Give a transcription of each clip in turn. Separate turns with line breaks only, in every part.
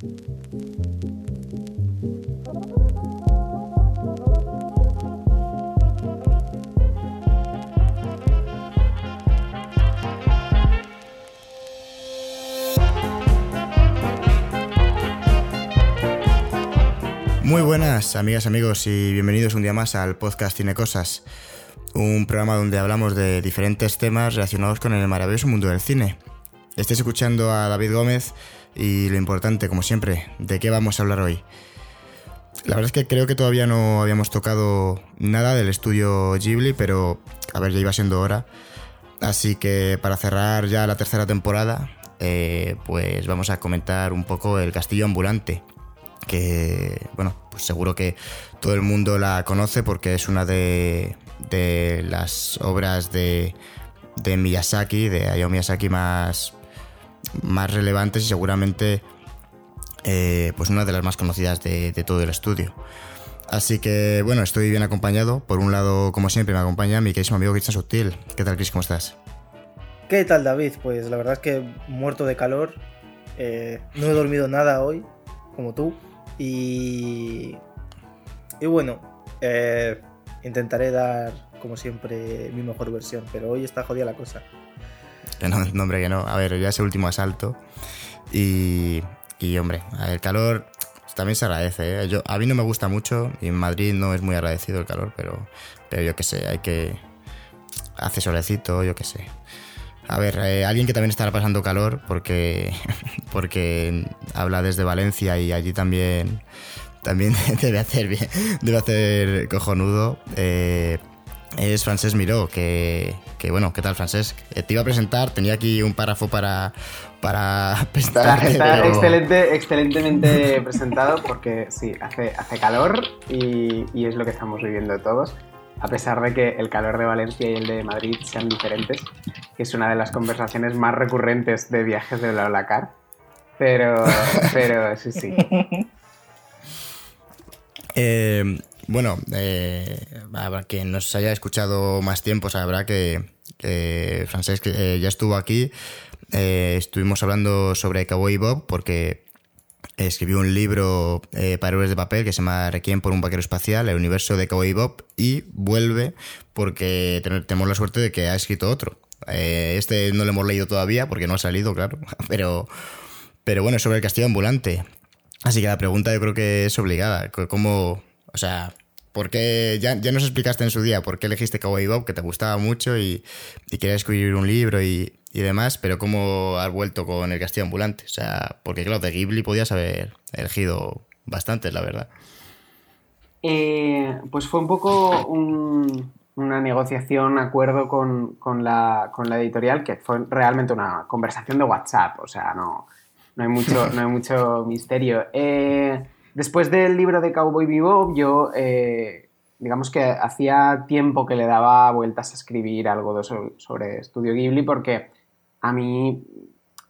Muy buenas, amigas, amigos, y bienvenidos un día más al podcast Cine Cosas, un programa donde hablamos de diferentes temas relacionados con el maravilloso mundo del cine. Estáis escuchando a David Gómez y lo importante, como siempre, ¿de qué vamos a hablar hoy? La verdad es que creo que todavía no habíamos tocado nada del estudio Ghibli, pero a ver, ya iba siendo hora. Así que para cerrar ya la tercera temporada, eh, pues vamos a comentar un poco el castillo ambulante que, bueno, pues seguro que todo el mundo la conoce porque es una de, las obras de, de Miyazaki, de Hayao Miyazaki más, más relevantes y seguramente eh, pues una de las más conocidas de, todo el estudio. Así que bueno, estoy bien acompañado. Por un lado, como siempre, me acompaña mi querido amigo Cristian Sutil. ¿Qué tal, Chris? ¿Cómo estás?
¿Qué tal, David? Pues la verdad es que muerto de calor. Eh, no he dormido nada hoy, como tú. Y, y bueno, eh, intentaré dar, como siempre, mi mejor versión, pero hoy está jodida la cosa.
Que no, hombre, que no. A ver, ya es el último asalto. Y, y hombre, el calor también se agradece. ¿eh? Yo, a mí no me gusta mucho y en Madrid no es muy agradecido el calor, pero, pero yo qué sé, hay que... Hace solecito, yo qué sé. A ver, eh, alguien que también estará pasando calor porque, porque habla desde Valencia y allí también, también debe hacer bien, debe hacer cojonudo. Eh, es Francés Miró, que, que, bueno, ¿qué tal Francés? Eh, te iba a presentar, tenía aquí un párrafo para, para
presentar. Está, excelente, excelentemente presentado porque sí, hace, hace calor y, y es lo que estamos viviendo todos a pesar de que el calor de Valencia y el de Madrid sean diferentes, que es una de las conversaciones más recurrentes de viajes de BlaBlaCar. Pero, pero sí, sí.
Eh, bueno, eh, para quien nos haya escuchado más tiempo sabrá que, que Francesc eh, ya estuvo aquí. Eh, estuvimos hablando sobre Cowboy Bob porque escribió un libro eh, para héroes de papel que se llama Requiem por un vaquero espacial, el universo de Cowboy Bob, y vuelve porque tenemos la suerte de que ha escrito otro. Este no lo hemos leído todavía porque no ha salido, claro, pero, pero bueno, es sobre el castillo ambulante. Así que la pregunta yo creo que es obligada. ¿Cómo, o sea, porque ya, ya nos explicaste en su día por qué elegiste Cowboy Bob, que te gustaba mucho y, y querías escribir un libro y, y demás, pero ¿cómo has vuelto con el castillo ambulante? O sea, porque claro, de Ghibli podías haber elegido bastante, la verdad.
Eh, pues fue un poco una negociación, acuerdo con, la, editorial, que fue realmente una conversación de WhatsApp, o sea, no, no, hay, mucho, no hay mucho misterio. Eh, después del libro de Cowboy Vivo, yo, eh, digamos que hacía tiempo que le daba vueltas a escribir algo sobre Estudio Ghibli, porque a mí,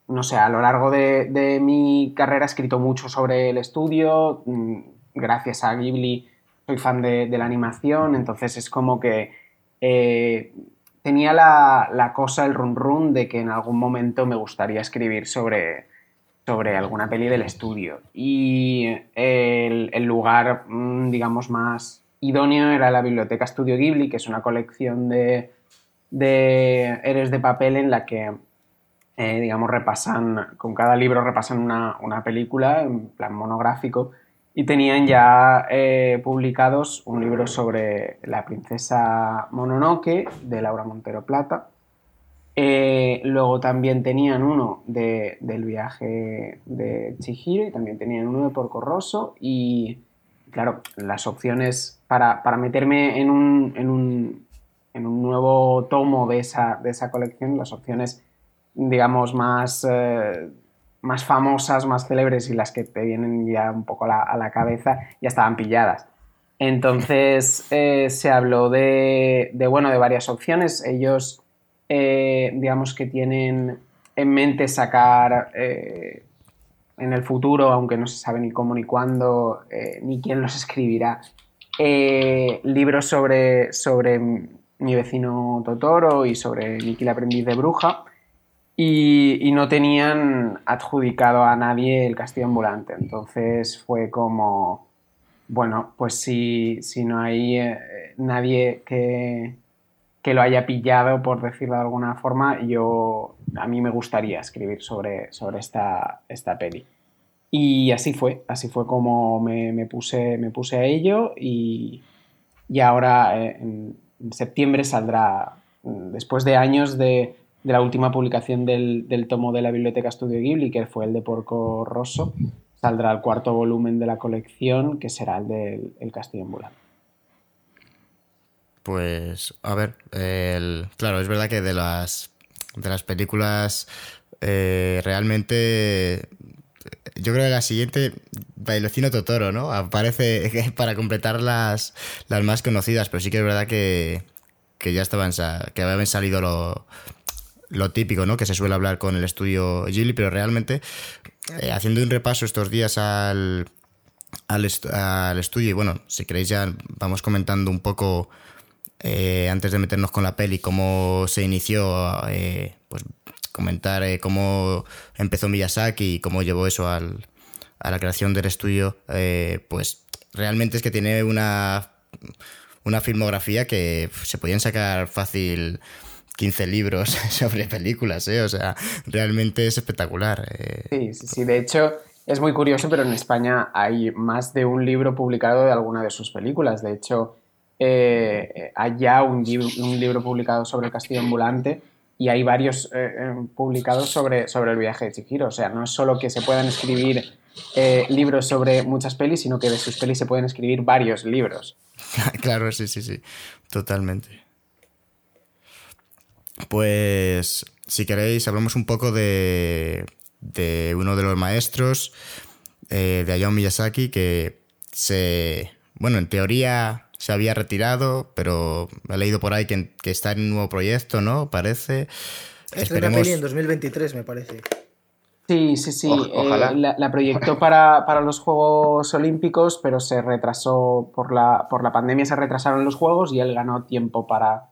no sé, a lo largo de, mi carrera he escrito mucho sobre el estudio, mm, gracias a Ghibli soy fan de, la animación, entonces es como que eh, tenía la, cosa, el run run de que en algún momento me gustaría escribir sobre, sobre alguna peli del estudio. Y el, lugar, mm, digamos, más idóneo era la Biblioteca Estudio Ghibli, que es una colección de, héroes de papel en la que eh, digamos, repasan, con cada libro repasan una, película en plan monográfico y tenían ya eh, publicados un libro sobre la princesa Mononoke de Laura Montero Plata. Eh, luego también tenían uno del viaje de Chihiro y también tenían uno de Porco Rosso y claro, las opciones para, meterme en un, en un, en un nuevo tomo de esa, de esa colección, las opciones digamos, más, eh, más famosas, más célebres y las que te vienen ya un poco a la, cabeza ya estaban pilladas. Entonces eh, se habló de, bueno, de varias opciones. Ellos, eh, digamos que tienen en mente sacar en el futuro, aunque no se sabe ni cómo ni cuándo, ni quién los escribirá, libros sobre, sobre mi vecino Totoro y sobre Miki el aprendiz de bruja. y, no tenían adjudicado a nadie el castillo ambulante. Entonces fue como, bueno, pues si, si no hay eh, nadie que, que, lo haya pillado, por decirlo de alguna forma, yo a mí me gustaría escribir sobre, sobre esta, esta peli. Y así fue, así fue como me, puse, me puse a ello y, ahora eh, en, septiembre saldrá, después de años de, la última publicación del, tomo de la Biblioteca Studio Ghibli, que fue el de Porco Rosso, saldrá el cuarto volumen de la colección, que será el del el Castillo Ambulante.
Pues, a ver, claro, es verdad que de las, de las películas eh, realmente yo creo que la siguiente, Bailocino Totoro, ¿no? Aparece para completar las, las más conocidas, pero sí que es verdad que, ya estaban, que habían salido lo, lo típico, ¿no? Que se suele hablar con el estudio Ghibli, pero realmente, eh, haciendo un repaso estos días al, al, estudio, y bueno, si queréis ya vamos comentando un poco, eh, antes de meternos con la peli, cómo se inició, eh, pues comentar eh, cómo empezó Miyazaki y cómo llevó eso al, a la creación del estudio, eh, pues realmente es que tiene una, una filmografía que se podían sacar fácil 15 libros sobre películas, o sea, realmente es espectacular.
Sí, sí, sí, de hecho es muy curioso, pero en España hay más de un libro publicado de alguna de sus películas, de hecho... hay ya un, libro publicado sobre el castillo ambulante y hay varios eh, eh, publicados sobre, sobre el viaje de Chihiro. O sea, no es solo que se puedan escribir eh, libros sobre muchas pelis, sino que de sus pelis se pueden escribir varios libros.
claro, sí, sí, sí, totalmente. Pues, si queréis, hablamos un poco de, de uno de los maestros, de Hayao Miyazaki, que se, bueno, en teoría se había retirado, pero he leído por ahí que, está en un nuevo proyecto, ¿no? Parece.
Esperemos... peli en 2023, me parece.
Sí, sí, sí. Eh, la, proyectó para, los Juegos Olímpicos, pero se retrasó por la, por la pandemia, se retrasaron los Juegos y él ganó tiempo para,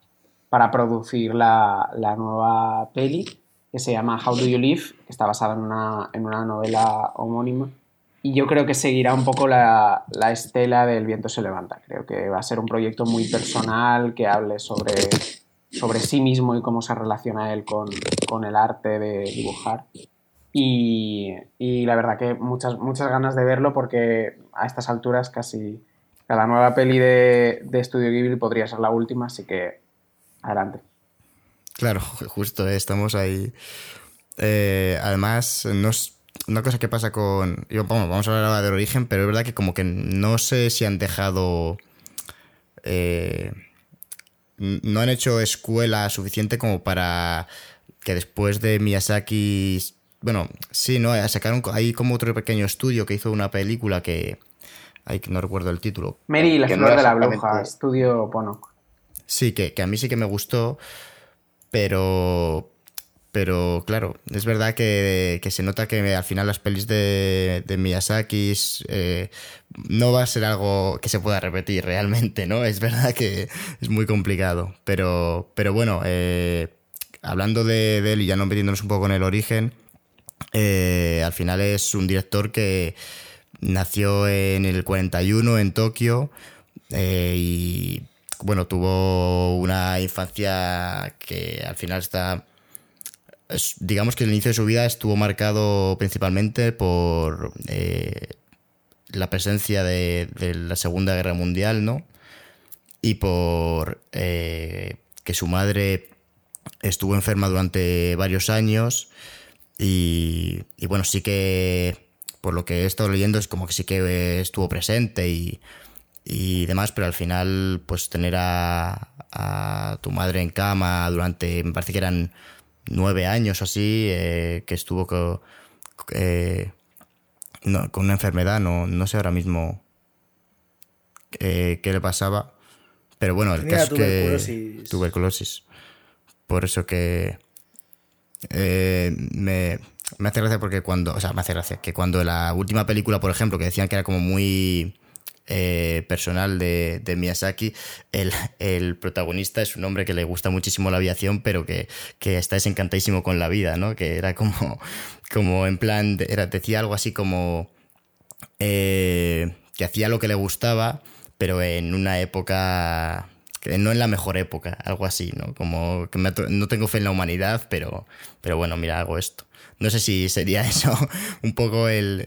para producir la, nueva peli que se llama How Do You Live, que está basada en una, en una novela homónima. Y yo creo que seguirá un poco la, estela del viento se levanta. Creo que va a ser un proyecto muy personal que hable sobre, sobre sí mismo y cómo se relaciona él con, el arte de dibujar. Y, la verdad que muchas, muchas ganas de verlo porque a estas alturas casi cada nueva peli de, de Studio Ghibli podría ser la última, así que adelante.
Claro, justo, eh, estamos ahí. Eh, además, nos una cosa que pasa con. vamos a hablar ahora del origen, pero es verdad que como que no sé si han dejado. Eh, no han hecho escuela suficiente como para que después de Miyazaki. Bueno, sí, ¿no? Sacaron ahí como otro pequeño estudio que hizo una película que. Ay, que no recuerdo el título.
Mary la flor de la bruja, estudio Ponok.
Sí, que, que a mí sí que me gustó, pero pero claro, es verdad que, se nota que al final las pelis de, de Miyazaki eh, no va a ser algo que se pueda repetir realmente, ¿no? Es verdad que es muy complicado. Pero, pero bueno, eh, hablando de, él y ya no metiéndonos un poco en el origen, eh, al final es un director que nació en el 41 en Tokio y bueno, tuvo una infancia que al final está digamos que el inicio de su vida estuvo marcado principalmente por eh, la presencia de, la Segunda Guerra Mundial, ¿no? Y por eh, que su madre estuvo enferma durante varios años y, bueno, sí que por lo que he estado leyendo es como que sí que estuvo presente y, y demás, pero al final pues tener a tu madre en cama durante, me parece que eran nueve años así, eh, que estuvo con, eh, con una enfermedad, no, no sé ahora mismo eh, qué le pasaba. Pero bueno, el caso es que tuberculosis. Por eso que me, hace gracia porque cuando, o sea, me hace gracia que cuando la última película, por ejemplo, que decían que era como muy eh, personal de, Miyazaki, el, protagonista es un hombre que le gusta muchísimo la aviación, pero que, está desencantadísimo con la vida, ¿no? Que era como, como en plan, era, decía algo así como eh, que hacía lo que le gustaba, pero en una época no en la mejor época, algo así, ¿no? Como que no tengo fe en la humanidad, pero, pero bueno, mira, hago esto. No sé si sería eso un poco el,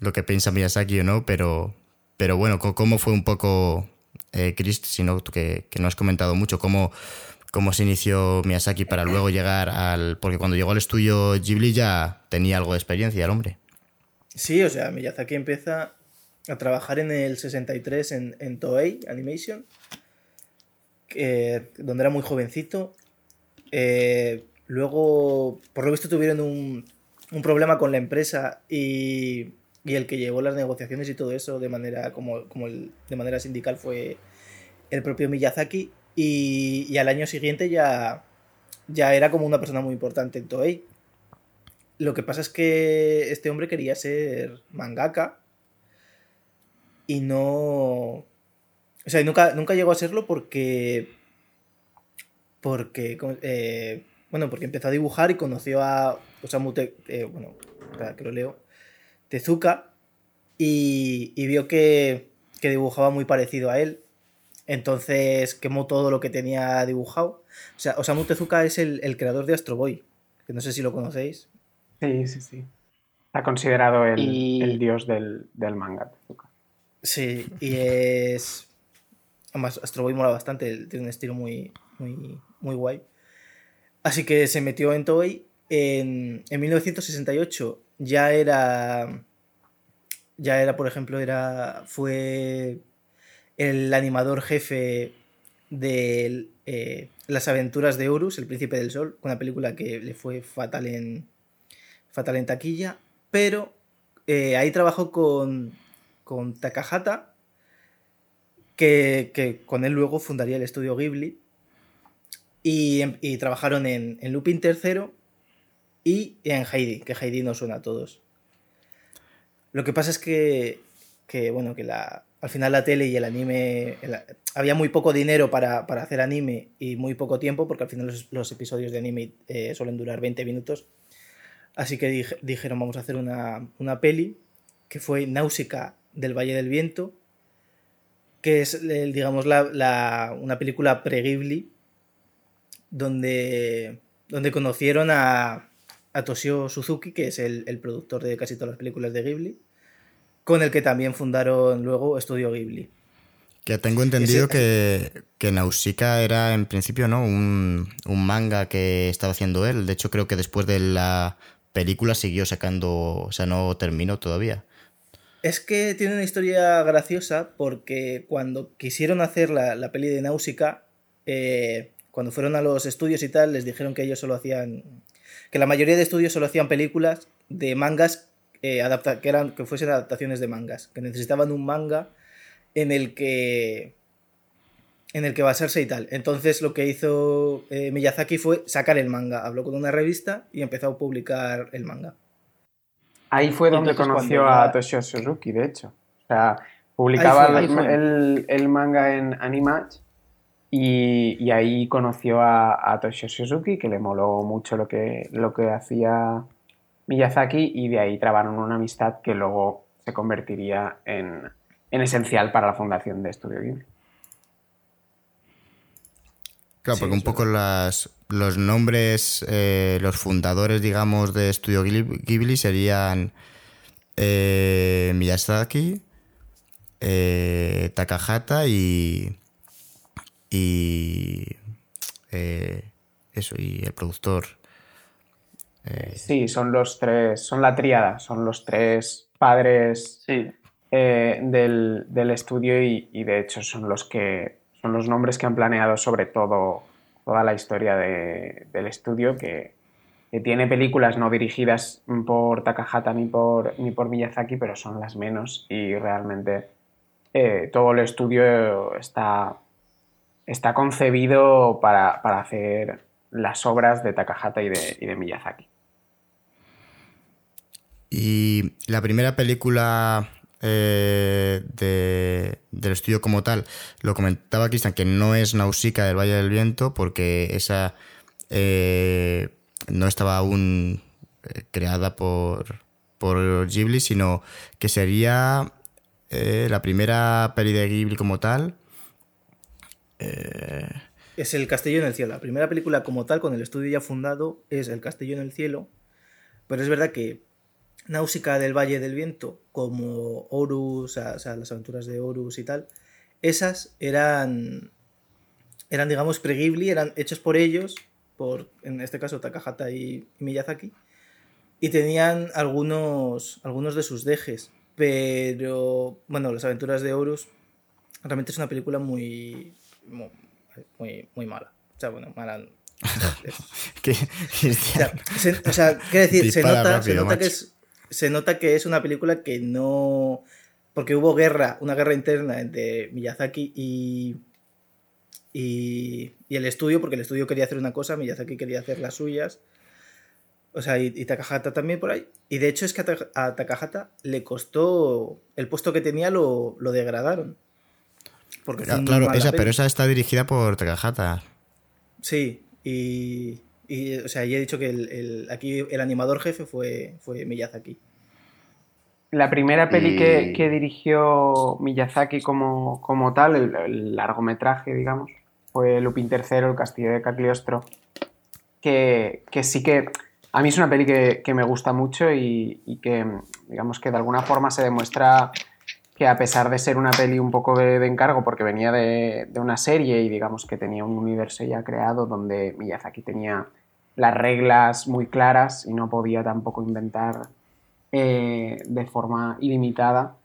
lo que piensa Miyazaki o no, pero, pero bueno, ¿cómo fue un poco, eh, Chris, sino que, no has comentado mucho, cómo, cómo se inició Miyazaki para luego llegar al... Porque cuando llegó al estudio Ghibli ya tenía algo de experiencia el hombre.
Sí, o sea, Miyazaki empieza a trabajar en el 63 en, Toei Animation, donde era muy jovencito. Eh, luego, por lo visto, tuvieron un, un problema con la empresa y, y, el que llevó las negociaciones y todo eso de manera, como, como de manera sindical fue el propio Miyazaki. Y, al año siguiente ya, ya era como una persona muy importante en Toei. Lo que pasa es que este hombre quería ser mangaka y no... O sea, nunca, nunca llegó a serlo porque... Porque... Eh, bueno, porque empezó a dibujar y conoció a Osamu eh, bueno, que lo leo. Tezuka y, y vio que, que, dibujaba muy parecido a él. Entonces quemó todo lo que tenía dibujado. O sea, Osamu Tezuka es el, el creador de Astro Boy, que no sé si lo conocéis.
Sí, sí, sí. Está considerado el, el dios del, del manga, Tezuka.
Sí, y es. Además, Astro Boy mola bastante, tiene un estilo muy, muy, muy guay. Así que se metió en Toei. En, en 1968 ya era. Ya era, por ejemplo, era. Fue el animador jefe de eh, Las aventuras de Horus, El Príncipe del Sol, una película que le fue fatal en, fatal en taquilla, pero eh, ahí trabajó con, con Takahata, que, con él luego fundaría el estudio Ghibli. Y, y trabajaron en, en, Lupin III y en Heidi, que Heidi no suena a todos. Lo que pasa es que, que bueno, que la, al final la tele y el anime. había muy poco dinero para, para, hacer anime y muy poco tiempo, porque al final los, episodios de anime eh, suelen durar 20 minutos. Así que dijeron, vamos a hacer una, una peli, que fue Náusica del Valle del Viento, que es, digamos, la, una película pre-Ghibli, donde, donde conocieron a, a Toshio Suzuki, que es el, productor de casi todas las películas de Ghibli, con el que también fundaron luego Estudio Ghibli.
Que tengo entendido que, que Nausicaa era en principio ¿no? Un, un, manga que estaba haciendo él. De hecho, creo que después de la película siguió sacando, o sea, no terminó todavía.
Es que tiene una historia graciosa porque cuando quisieron hacer la, la peli de Náusica, eh, cuando fueron a los estudios y tal, les dijeron que ellos solo hacían. Que la mayoría de estudios solo hacían películas de mangas eh, adapta, que, eran, que fuesen adaptaciones de mangas, que necesitaban un manga en el que. en el que basarse y tal. Entonces lo que hizo eh, Miyazaki fue sacar el manga. Habló con una revista y empezó a publicar el manga.
Ahí fue donde conoció a Toshio Suzuki, de hecho. O sea, publicaba el, manga en Animage y, y ahí conoció a, a, Toshio Suzuki, que le moló mucho lo que, lo que hacía Miyazaki y de ahí trabaron una amistad que luego se convertiría en, en esencial para la fundación de Studio Ghibli.
Claro, porque un poco las, los nombres, eh, los fundadores, digamos, de Studio Ghibli serían eh, Miyazaki, eh, Takahata y. y. eso, y el productor.
sí, son los tres, son la tríada, son los tres padres del, del, estudio y, y de hecho son los que son los nombres que han planeado sobre todo toda la historia del estudio que, tiene películas no dirigidas por Takahata ni por, ni por Miyazaki, pero son las menos y realmente eh, todo el estudio está, está concebido para, hacer las obras de Takahata y de, y de Miyazaki.
Y la primera película eh, de- del estudio como tal, lo comentaba Cristian, que no es Nausicaa del Valle del Viento, porque esa eh, no estaba aún eh, creada por, por Ghibli, sino que sería la primera peli de Ghibli como tal.
Es El Castillo en el Cielo. La primera película como tal, con el estudio ya fundado, es El Castillo en el Cielo. Pero es verdad que Náusica del Valle del Viento, como Horus, o sea, las aventuras de Horus y tal, esas eran, eran digamos, pre-Ghibli, eran hechos por ellos, por, en este caso, Takahata y Miyazaki, y tenían algunos, algunos de sus dejes. Pero, bueno, las aventuras de Horus realmente es una película muy, muy, muy, muy mala. O sea, bueno, mala.
Que,
o sea, se, o sea, quiero decir, se nota, se, nota que es, se nota que es una película que no. Porque hubo guerra, una guerra interna entre Miyazaki y. Y, y el estudio, porque el estudio quería hacer una cosa, Miyazaki quería hacer las suyas. O sea, y, y Takahata también por ahí. Y de hecho es que a, a Takahata le costó. El puesto que tenía lo, lo degradaron. Porque
claro, esa, pero esa está dirigida por Takahata.
Sí, y, y, o sea, ya he dicho que el, el- aquí el animador jefe fue, fue Miyazaki.
La primera peli
Y-
que, que dirigió Miyazaki como, como tal, el, el largometraje, digamos, fue Lupin III, El Castillo de Cagliostro, que, que sí que a mí es una peli que, que me gusta mucho y, y que, digamos que de alguna forma se demuestra que a pesar de ser una peli un poco de, encargo, porque venía de, de una serie y digamos que tenía un universo ya creado donde Miyazaki tenía las reglas muy claras y no podía tampoco inventar eh, de forma ilimitada.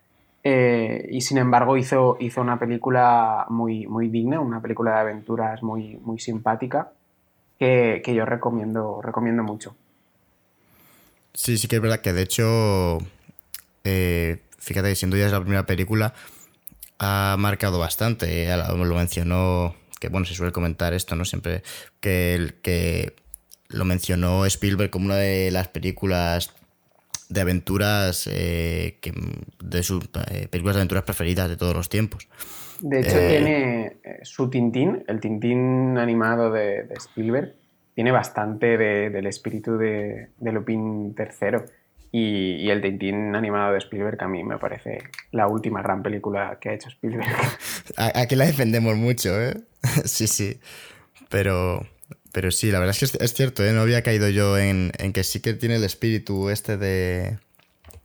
eh, y sin embargo hizo, hizo una película muy, muy digna, una película de aventuras muy, muy simpática que, que yo recomiendo, recomiendo mucho.
Sí, sí que es verdad que de hecho, eh, fíjate que siendo ya la primera película, ha marcado bastante. eh, Lo mencionó, que bueno, se suele comentar esto, ¿no? Siempre que, el- que lo mencionó Spielberg como una de las películas de aventuras, eh, que, de sus eh, películas de aventuras preferidas de todos los tiempos.
De hecho,
Eh.
tiene su Tintín, el Tintín animado de, de Spielberg, tiene bastante de- del espíritu de, de Lupin III. Y, el Tintín animado de Spielberg a mí me parece la última gran película que ha hecho Spielberg.
Aquí la defendemos mucho, ¿eh? sí, sí. Pero, pero sí, la verdad es que es, cierto, ¿eh? No había caído yo en, que sí que tiene el espíritu este de,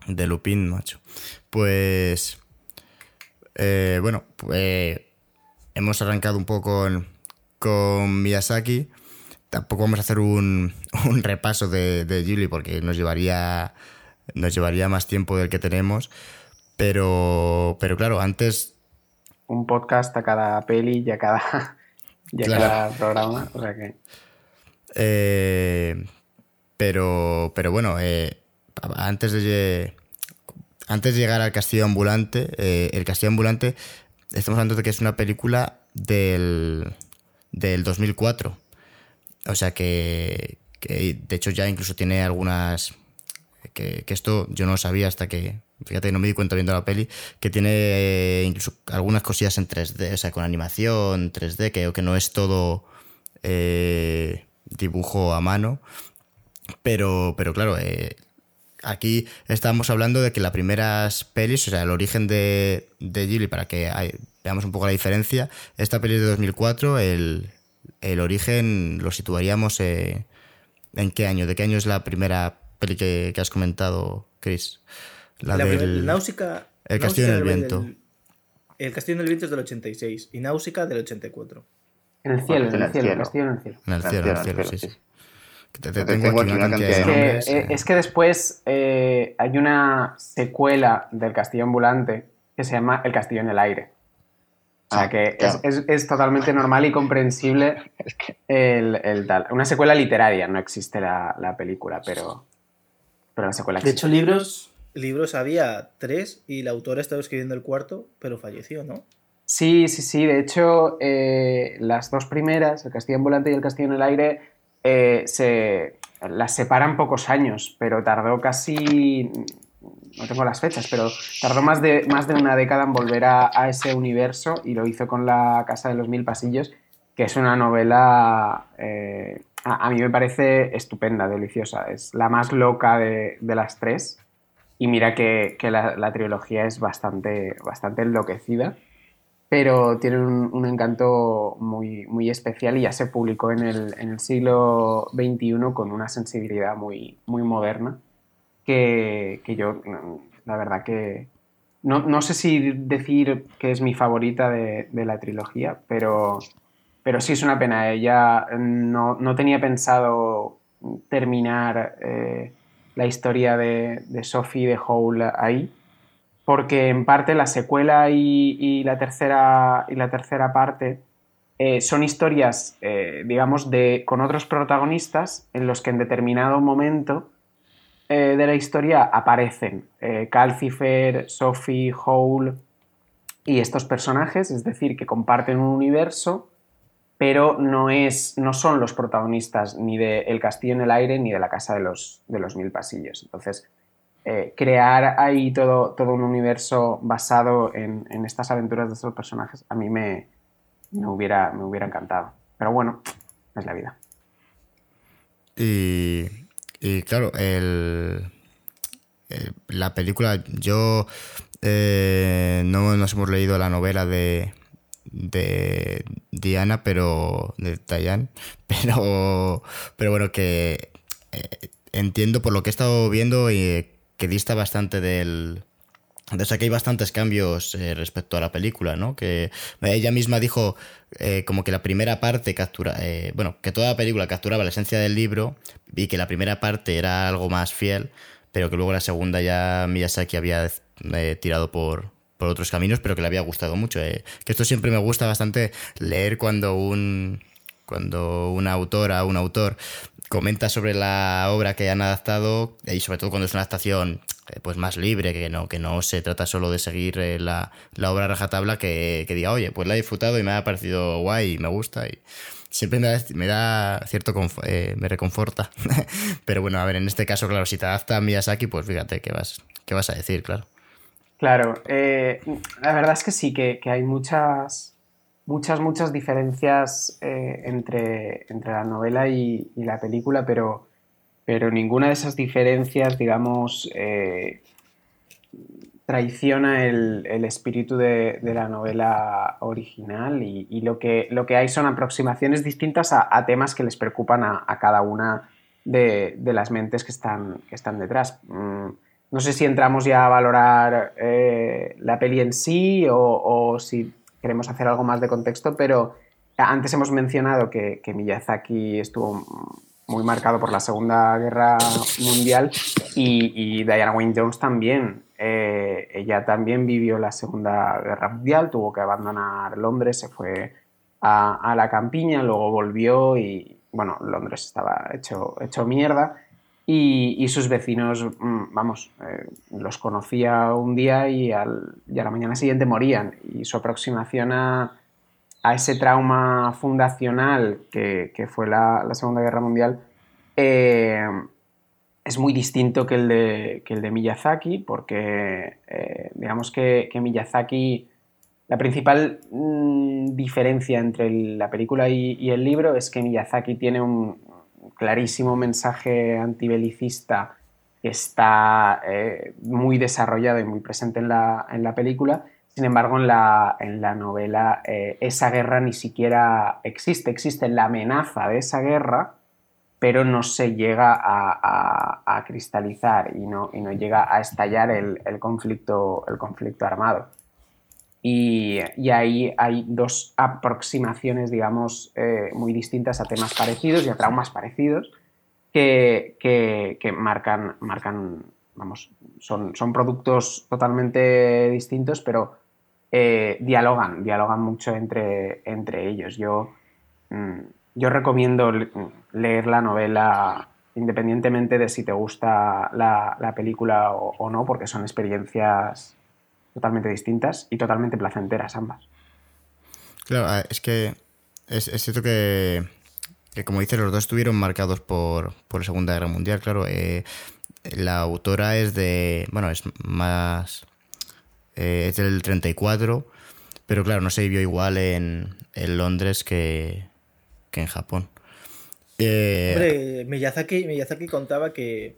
de Lupin, macho. Pues, eh, bueno, pues, hemos arrancado un poco con Miyazaki. Tampoco vamos a hacer un, un repaso de, de Ghibli porque nos llevaría, nos llevaría más tiempo del que tenemos. Pero, pero claro, antes
Un podcast a cada peli y a cada, y a
Claro.
cada programa. O sea que.
Eh, pero, pero bueno, eh, antes de antes de llegar al Castillo Ambulante, eh, el Castillo Ambulante, estamos hablando de que es una película del, del 2004. O sea que, que, de hecho ya incluso tiene algunas... Que, que esto yo no lo sabía hasta que, fíjate, no me di cuenta viendo la peli, que tiene eh, incluso algunas cosillas en 3D, o sea, con animación 3D, que, que no es todo eh, dibujo a mano. Pero, pero claro, eh, aquí estamos hablando de que las primeras pelis, o sea, el origen de, de Ghibli, para que veamos un poco la diferencia, esta peli es de 2004, el, el origen lo situaríamos eh, en qué año, de qué año es la primera peli que, que has comentado, Chris. La, del...
Náusica.
El Castillo en el Viento.
del- el Castillo en el Viento es del 86 y Náusica del 84.
En el cielo, en el
el
cielo,
cielo.
Castillo en el cielo.
En el cielo, en el
cielo,
sí,
cielo,
sí. Que te- te
Te
tengo
tengo
aquí una cantidad de
Es
nombres,
que,
nombres,
eh. es que después eh, hay una secuela del Castillo Ambulante que se llama El Castillo en el Aire. O sea
Ah,
que
claro.
es, es- es totalmente normal y comprensible el, el tal. Una secuela literaria, no existe la, la película, pero, pero la secuela
De
existe.
hecho, libros, libros había tres y la autora estaba escribiendo el cuarto, pero falleció, ¿no?
Sí, sí, sí. De hecho, eh, las dos primeras, el Castillo Ambulante y el Castillo en el Aire, eh, se las separan pocos años, pero tardó casi no tengo las fechas, pero tardó más de, más de una década en volver a, ese universo y lo hizo con La Casa de los Mil Pasillos, que es una novela, eh, a, mí me parece estupenda, deliciosa. Es la más loca de, las tres. Y mira que, la, trilogía es bastante, bastante enloquecida, pero tiene un, encanto muy, muy especial y ya se publicó en el, en el siglo XXI con una sensibilidad muy, muy moderna que, yo, la verdad que, no, sé si decir que es mi favorita de, la trilogía, pero, pero sí es una pena. Ella no, tenía pensado terminar eh, la historia de, de Sophie de Hole ahí, porque en parte la secuela y, la, tercera, y la tercera parte eh, son historias, eh, digamos, de, con otros protagonistas en los que en determinado momento eh, de la historia aparecen eh, Calcifer, Sophie, Hole y estos personajes, es decir, que comparten un universo, pero no, es, no son los protagonistas ni de El Castillo en el Aire ni de la Casa de los, de los Mil Pasillos. Entonces, eh, crear ahí todo, todo un universo basado en, estas aventuras de estos personajes a mí me, me, hubiera, me hubiera encantado. Pero bueno, es la vida.
Y y claro, el, la película, yo eh, no nos hemos leído la novela de, de Diana, pero de Diane, pero, pero bueno, que eh, entiendo por lo que he estado viendo y que dista bastante del, sea que hay bastantes cambios eh, respecto a la película, ¿no? Que ella misma dijo eh, como que la primera parte captura, eh, bueno, que toda la película capturaba la esencia del libro y que la primera parte era algo más fiel, pero que luego la segunda ya Miyazaki había tirado por, por otros caminos, pero que le había gustado mucho. que esto siempre me gusta bastante leer cuando un cuando una autora o un autor comenta sobre la obra que han adaptado y sobre todo cuando es una adaptación eh, pues más libre, que no, que no se trata solo de seguir eh, la, la, obra rajatabla, que, que diga, oye, pues la he disfrutado y me ha parecido guay y me gusta y siempre me da, da cierto, eh, me reconforta. Pero bueno, a ver, en este caso, claro, si te adapta a Miyazaki, pues fíjate, ¿qué vas, qué vas a decir? Claro.
Claro, la verdad es que sí, que, que hay muchas muchas, muchas diferencias eh, entre, entre, la novela y, la película, pero, pero, ninguna de esas diferencias, digamos, eh, traiciona el, espíritu de, la novela original y, lo, que, lo, que, hay son aproximaciones distintas a, temas que les preocupan a, cada una de, las mentes que están, que están detrás. Mm, no sé si entramos ya a valorar eh, la peli en sí o, o si queremos hacer algo más de contexto, pero antes hemos mencionado que, Miyazaki estuvo muy marcado por la Segunda Guerra Mundial y, Diana Wayne Jones también. Eh, ella también vivió la Segunda Guerra Mundial, tuvo que abandonar Londres, se fue a, la campiña, luego volvió y, bueno, Londres estaba hecho, hecho mierda. Y, sus vecinos, mm, vamos, eh, los conocía un día y, al, a la mañana siguiente morían. Y su aproximación a, ese trauma fundacional que, fue la, Segunda Guerra Mundial eh, es muy distinto que el de, el de Miyazaki, porque eh, digamos que, Miyazaki, la principal mm, diferencia entre la película y el libro es que Miyazaki tiene un, clarísimo mensaje antibelicista que está eh, muy desarrollado y muy presente en la, película. Sin embargo, en la, en la novela eh, esa guerra ni siquiera existe. Existe la amenaza de esa guerra, pero no se llega a, cristalizar y no, y no, llega a estallar el, conflicto, el conflicto armado. Y, ahí hay dos aproximaciones, digamos, eh, muy distintas a temas parecidos y a traumas parecidos que, marcan, marcan, vamos, son, son productos totalmente distintos, pero eh, dialogan, dialogan mucho entre, entre ellos. Yo, mm, yo recomiendo leer la novela independientemente de si te gusta la, película o no, porque son experiencias totalmente distintas y totalmente placenteras ambas.
Claro, ah, es que es, cierto que, como dices, los dos estuvieron marcados por, por la Segunda Guerra Mundial, claro. Eh, la autora es de, bueno, es más, eh, es del 34, pero claro, no se vivió igual en, en Londres que, que en Japón.
Eh, Hombre, Miyazaki, Miyazaki contaba que,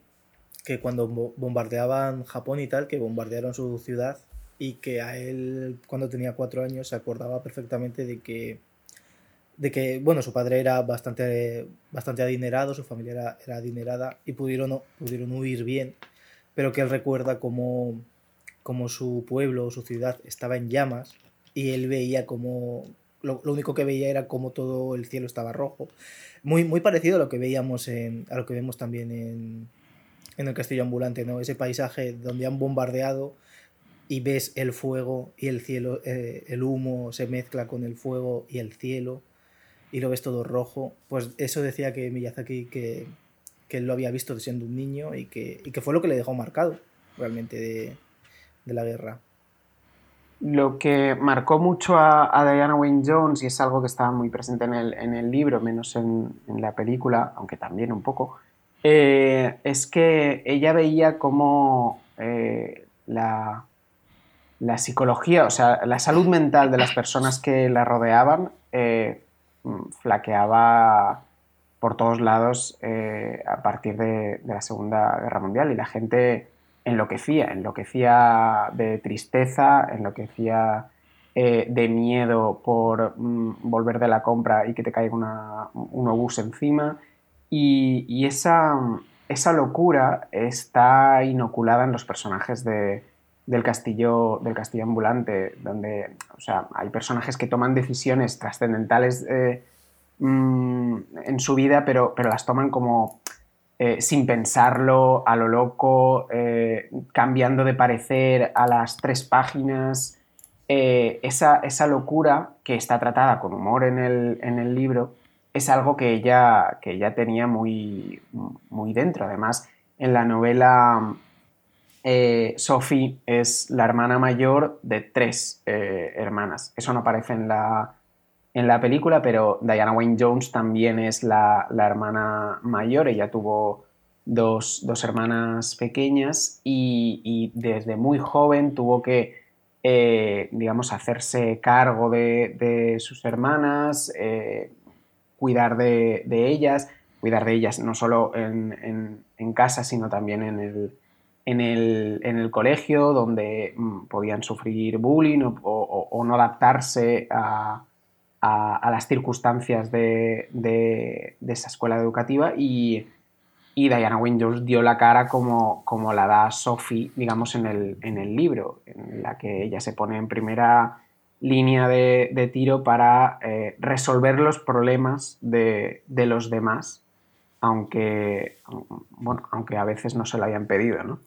que cuando bombardeaban Japón y tal, que bombardearon su ciudad y que a él cuando tenía cuatro años se acordaba perfectamente de que de que, bueno, su padre era bastante, bastante adinerado, su familia era, adinerada y pudieron, pudieron huir bien, pero que él recuerda como, como su pueblo o su ciudad estaba en llamas y él veía como, lo, único que veía era como todo el cielo estaba rojo. Muy, muy parecido a lo que veíamos en, a lo que vemos también en, en el castillo ambulante, ¿no? Ese paisaje donde han bombardeado y ves el fuego y el cielo, eh, el humo se mezcla con el fuego y el cielo y lo ves todo rojo. Pues eso decía que Miyazaki que, que él lo había visto siendo un niño y que, y que fue lo que le dejó marcado realmente de, la guerra.
Lo que marcó mucho a, Diana Wayne Jones, y es algo que estaba muy presente en el, en el libro, menos en, en, la película, aunque también un poco, eh, es que ella veía como eh, la, la, psicología, o sea, la salud mental de las personas que la rodeaban eh, flaqueaba por todos lados eh, a partir de, la Segunda Guerra Mundial. Y la gente enloquecía, enloquecía de tristeza, enloquecía eh, de miedo por mm, volver de la compra y que te caiga un obús encima. Y, esa, esa, locura está inoculada en los personajes del castillo del castillo ambulante donde o sea, hay personajes que toman decisiones trascendentales eh, mm, en su vida, pero, pero las toman como eh, sin pensarlo, a lo loco, eh, cambiando de parecer a las tres páginas. Esa, esa, locura que está tratada con humor en el, en el libro es algo que ella, que tenía muy, muy dentro. Además, en la novela eh, Sophie es la hermana mayor de tres eh, hermanas. Eso no aparece en la, en la película, pero Diana Wayne Jones también es la, hermana mayor. Ella tuvo dos, hermanas pequeñas y, desde muy joven tuvo que, eh, digamos, hacerse cargo de, sus hermanas, cuidar de, ellas, cuidar de ellas no solo en casa, sino también en el en el, colegio donde mm, podían sufrir bullying o, no adaptarse a, las circunstancias de, esa escuela educativa y, Diana Wynne Jones dio la cara como, como la da Sophie, digamos, en el, en el, libro, en la que ella se pone en primera línea de, tiro para eh, resolver los problemas de, los demás, aunque, bueno, aunque a veces no se lo hayan pedido, ¿no?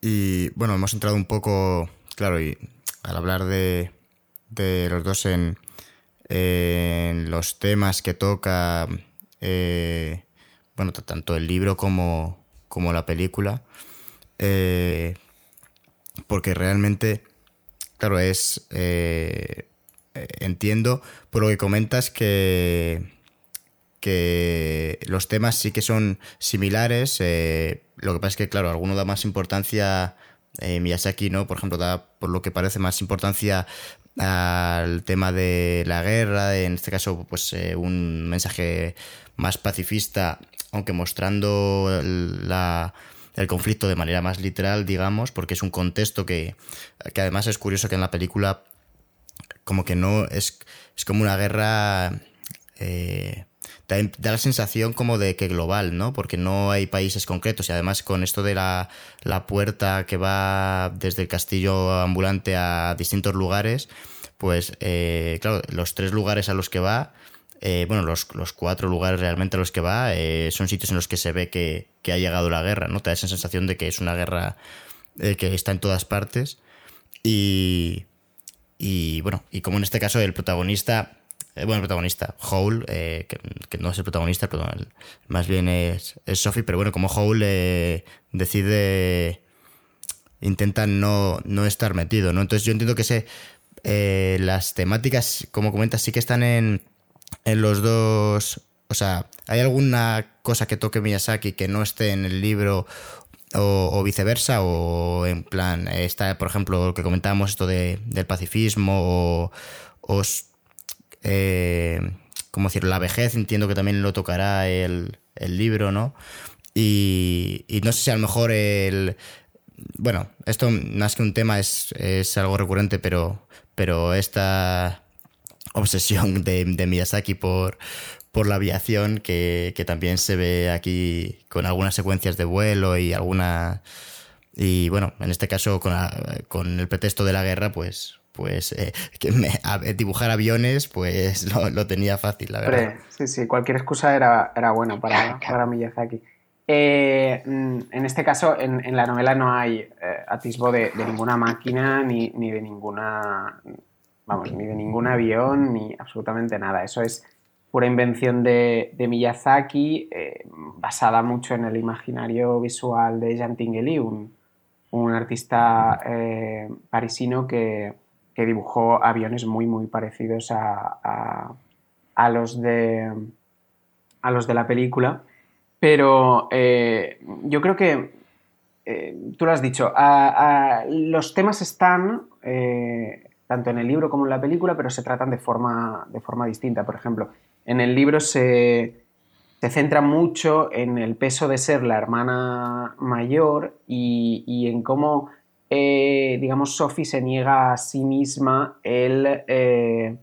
Y bueno, hemos entrado un poco, claro, y al hablar de, los dos en, los temas que toca, eh, bueno, tanto el libro como, como la película, eh, porque realmente, claro, es, eh, entiendo por lo que comentas que que los temas sí que son similares. Eh, lo que pasa es que, claro, alguno da más importancia. Eh, Miyazaki, ¿no? Por ejemplo, da por lo que parece más importancia al tema de la guerra, en este caso, pues eh, un mensaje más pacifista, aunque mostrando el conflicto de manera más literal, digamos, porque es un contexto que, que además es curioso que en la película como que no es, es como una guerra eh, da, la sensación como de que global, ¿no? Porque no hay países concretos y además con esto de la, puerta que va desde el castillo ambulante a distintos lugares, pues eh, claro, los tres lugares a los que va, eh, bueno, los, cuatro lugares realmente a los que va, eh, son sitios en los que se ve que, ha llegado la guerra, ¿no? Te da esa sensación de que es una guerra que está en todas partes y, y bueno, y como en este caso el protagonista eh, bueno, el protagonista, Howl, eh, que, no es el protagonista, pero más bien es, Sophie, pero bueno, como Howl eh, decide, intenta no, estar metido, ¿no? Entonces yo entiendo que sé, las temáticas, como comentas, sí que están en, en los dos O sea, ¿hay alguna cosa que toque Miyazaki que no esté en el libro o, viceversa? O en plan, está, por ejemplo, lo que comentábamos, esto de, del pacifismo o, eh, ¿cómo decirlo? La vejez, entiendo que también lo tocará el, el libro, ¿no? Y, y, no sé si a lo mejor el... Bueno, esto más que un tema es, es algo recurrente, pero, pero esta obsesión de, de Miyazaki por, por la aviación, que, también se ve aquí con algunas secuencias de vuelo y alguna... Y bueno, en este caso con, el pretexto de la guerra, pues, pues eh, que dibujar aviones, pues lo, tenía fácil, la verdad.
Sí, sí, cualquier excusa era, era buena para, para Miyazaki. Eh, mm, en este caso, en, la novela no hay eh, atisbo de, ninguna máquina ni, ni, de ninguna. Vamos, ni de ningún avión, ni absolutamente nada. Eso es pura invención de, Miyazaki, eh, basada mucho en el imaginario visual de Jean Tinguely, un, artista parisino que, dibujó aviones muy, muy parecidos a, los, de, a los de la película. Pero eh, yo creo que, tú lo has dicho, los temas están tanto en el libro como en la película, pero se tratan de forma, de forma distinta. Por ejemplo, en el libro se, centra mucho en el peso de ser la hermana mayor y, en cómo, eh, digamos, Sophie se niega a sí misma el, eh,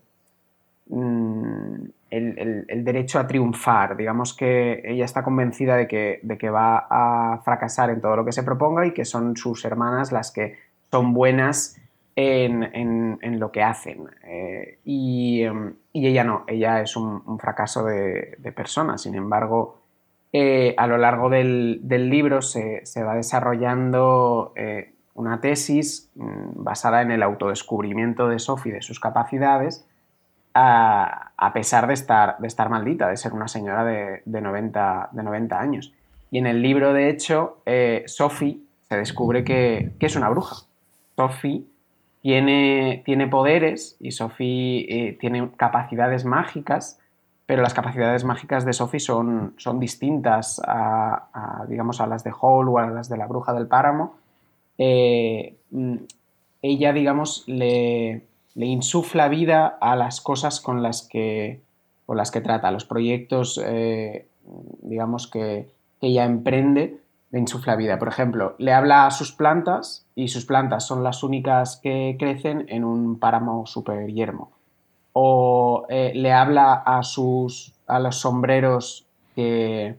mm, el, derecho a triunfar. Digamos que ella está convencida de que, de que va a fracasar en todo lo que se proponga y que son sus hermanas las que son buenas en, lo que hacen. Eh, em, y, ella no, ella es un, fracaso de, persona. Sin embargo, a lo largo del, libro se, va desarrollando una tesis mm, basada en el autodescubrimiento de Sophie de sus capacidades, a, pesar de estar, de estar maldita, de ser una señora de, 90, de 90 años. Y en el libro, de hecho, Sophie se descubre que, que es una bruja. Sophie tiene, tiene poderes y Sophie eh, tiene capacidades mágicas, pero las capacidades mágicas de Sophie son, son distintas a, digamos, a las de Hall o a las de la bruja del páramo. Eh, mm, ella, digamos, le, insufla vida a las cosas con las que, con las que trata, los proyectos, eh, digamos, que, que ella emprende le insufla vida. Por ejemplo, le habla a sus plantas y sus plantas son las únicas que crecen en un páramo super yermo. O eh, le habla a, sus, a los sombreros que,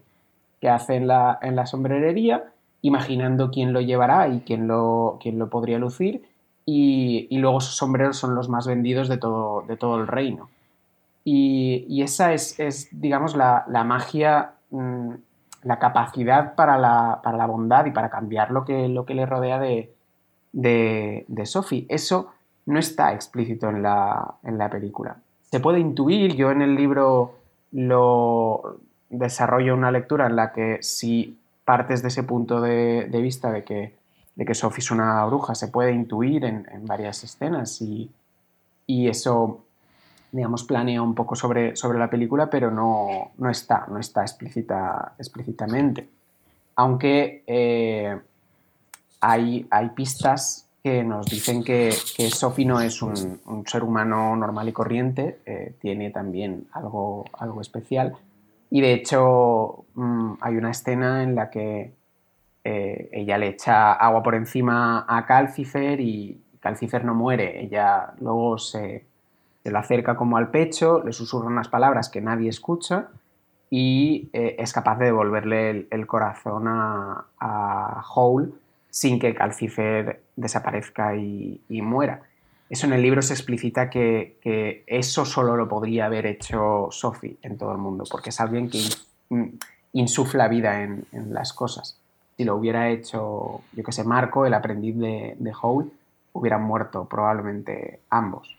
que hace en la, en la, sombrerería, imaginando quién lo llevará y quién lo, quién lo podría lucir. Y, luego esos sombreros son los más vendidos de todo, de todo el reino. Y, esa es, digamos, la, magia mm, la capacidad para la, para la, bondad y para cambiar lo que, lo que le rodea de, de, Sophie. Eso no está explícito en la, en la película. Se puede intuir, yo en el libro lo desarrollo una lectura en la que si partes de ese punto de, vista de que, de Sophie es una bruja, se puede intuir en, varias escenas y, eso digamos, planea un poco sobre, la película, pero no, está, no está explícita, explícitamente. Aunque eh, hay, pistas que nos dicen que, que Sophie no es un, ser humano normal y corriente, eh, tiene también algo especial. Y de hecho mm, hay una escena en la que eh, ella le echa agua por encima a Calcifer y Calcifer no muere, ella luego se, se le acerca como al pecho, le susurra unas palabras que nadie escucha y eh, es capaz de devolverle el, corazón a, a, Hole sin que Calcifer desaparezca y, muera. Eso en el libro se explicita que, eso solo lo podría haber hecho Sophie en todo el mundo, porque es alguien que insufla vida en, las cosas. Si lo hubiera hecho, yo que sé, Marco, el aprendiz de, de Hole, hubieran muerto probablemente ambos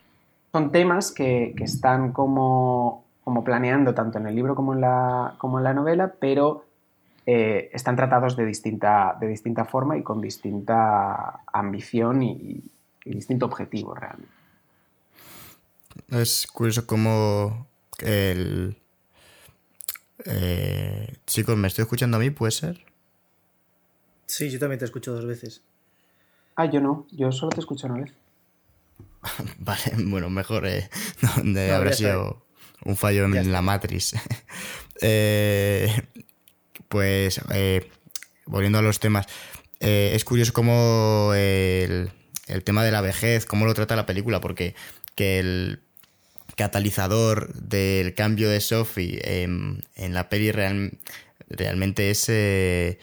son temas que, están como, como, planeando tanto en el libro como en la, como en la novela, pero eh, están tratados de distinta, de distinta forma y con distinta ambición y, distinto objetivo realmente.
Es curioso cómo el, Eh, chicos, ¿me estoy escuchando a mí? ¿Puede ser?
Sí, yo también te escucho dos veces.
Ah, yo no, yo solo te escucho una vez.
vale, bueno, mejor eh, donde habrá sido un fallo en la matriz. Eh, pues, eh, volviendo a los temas, es curioso cómo el, el tema de la vejez, cómo lo trata la película, porque que el catalizador del cambio de Sophie en, la peli realmente es eh,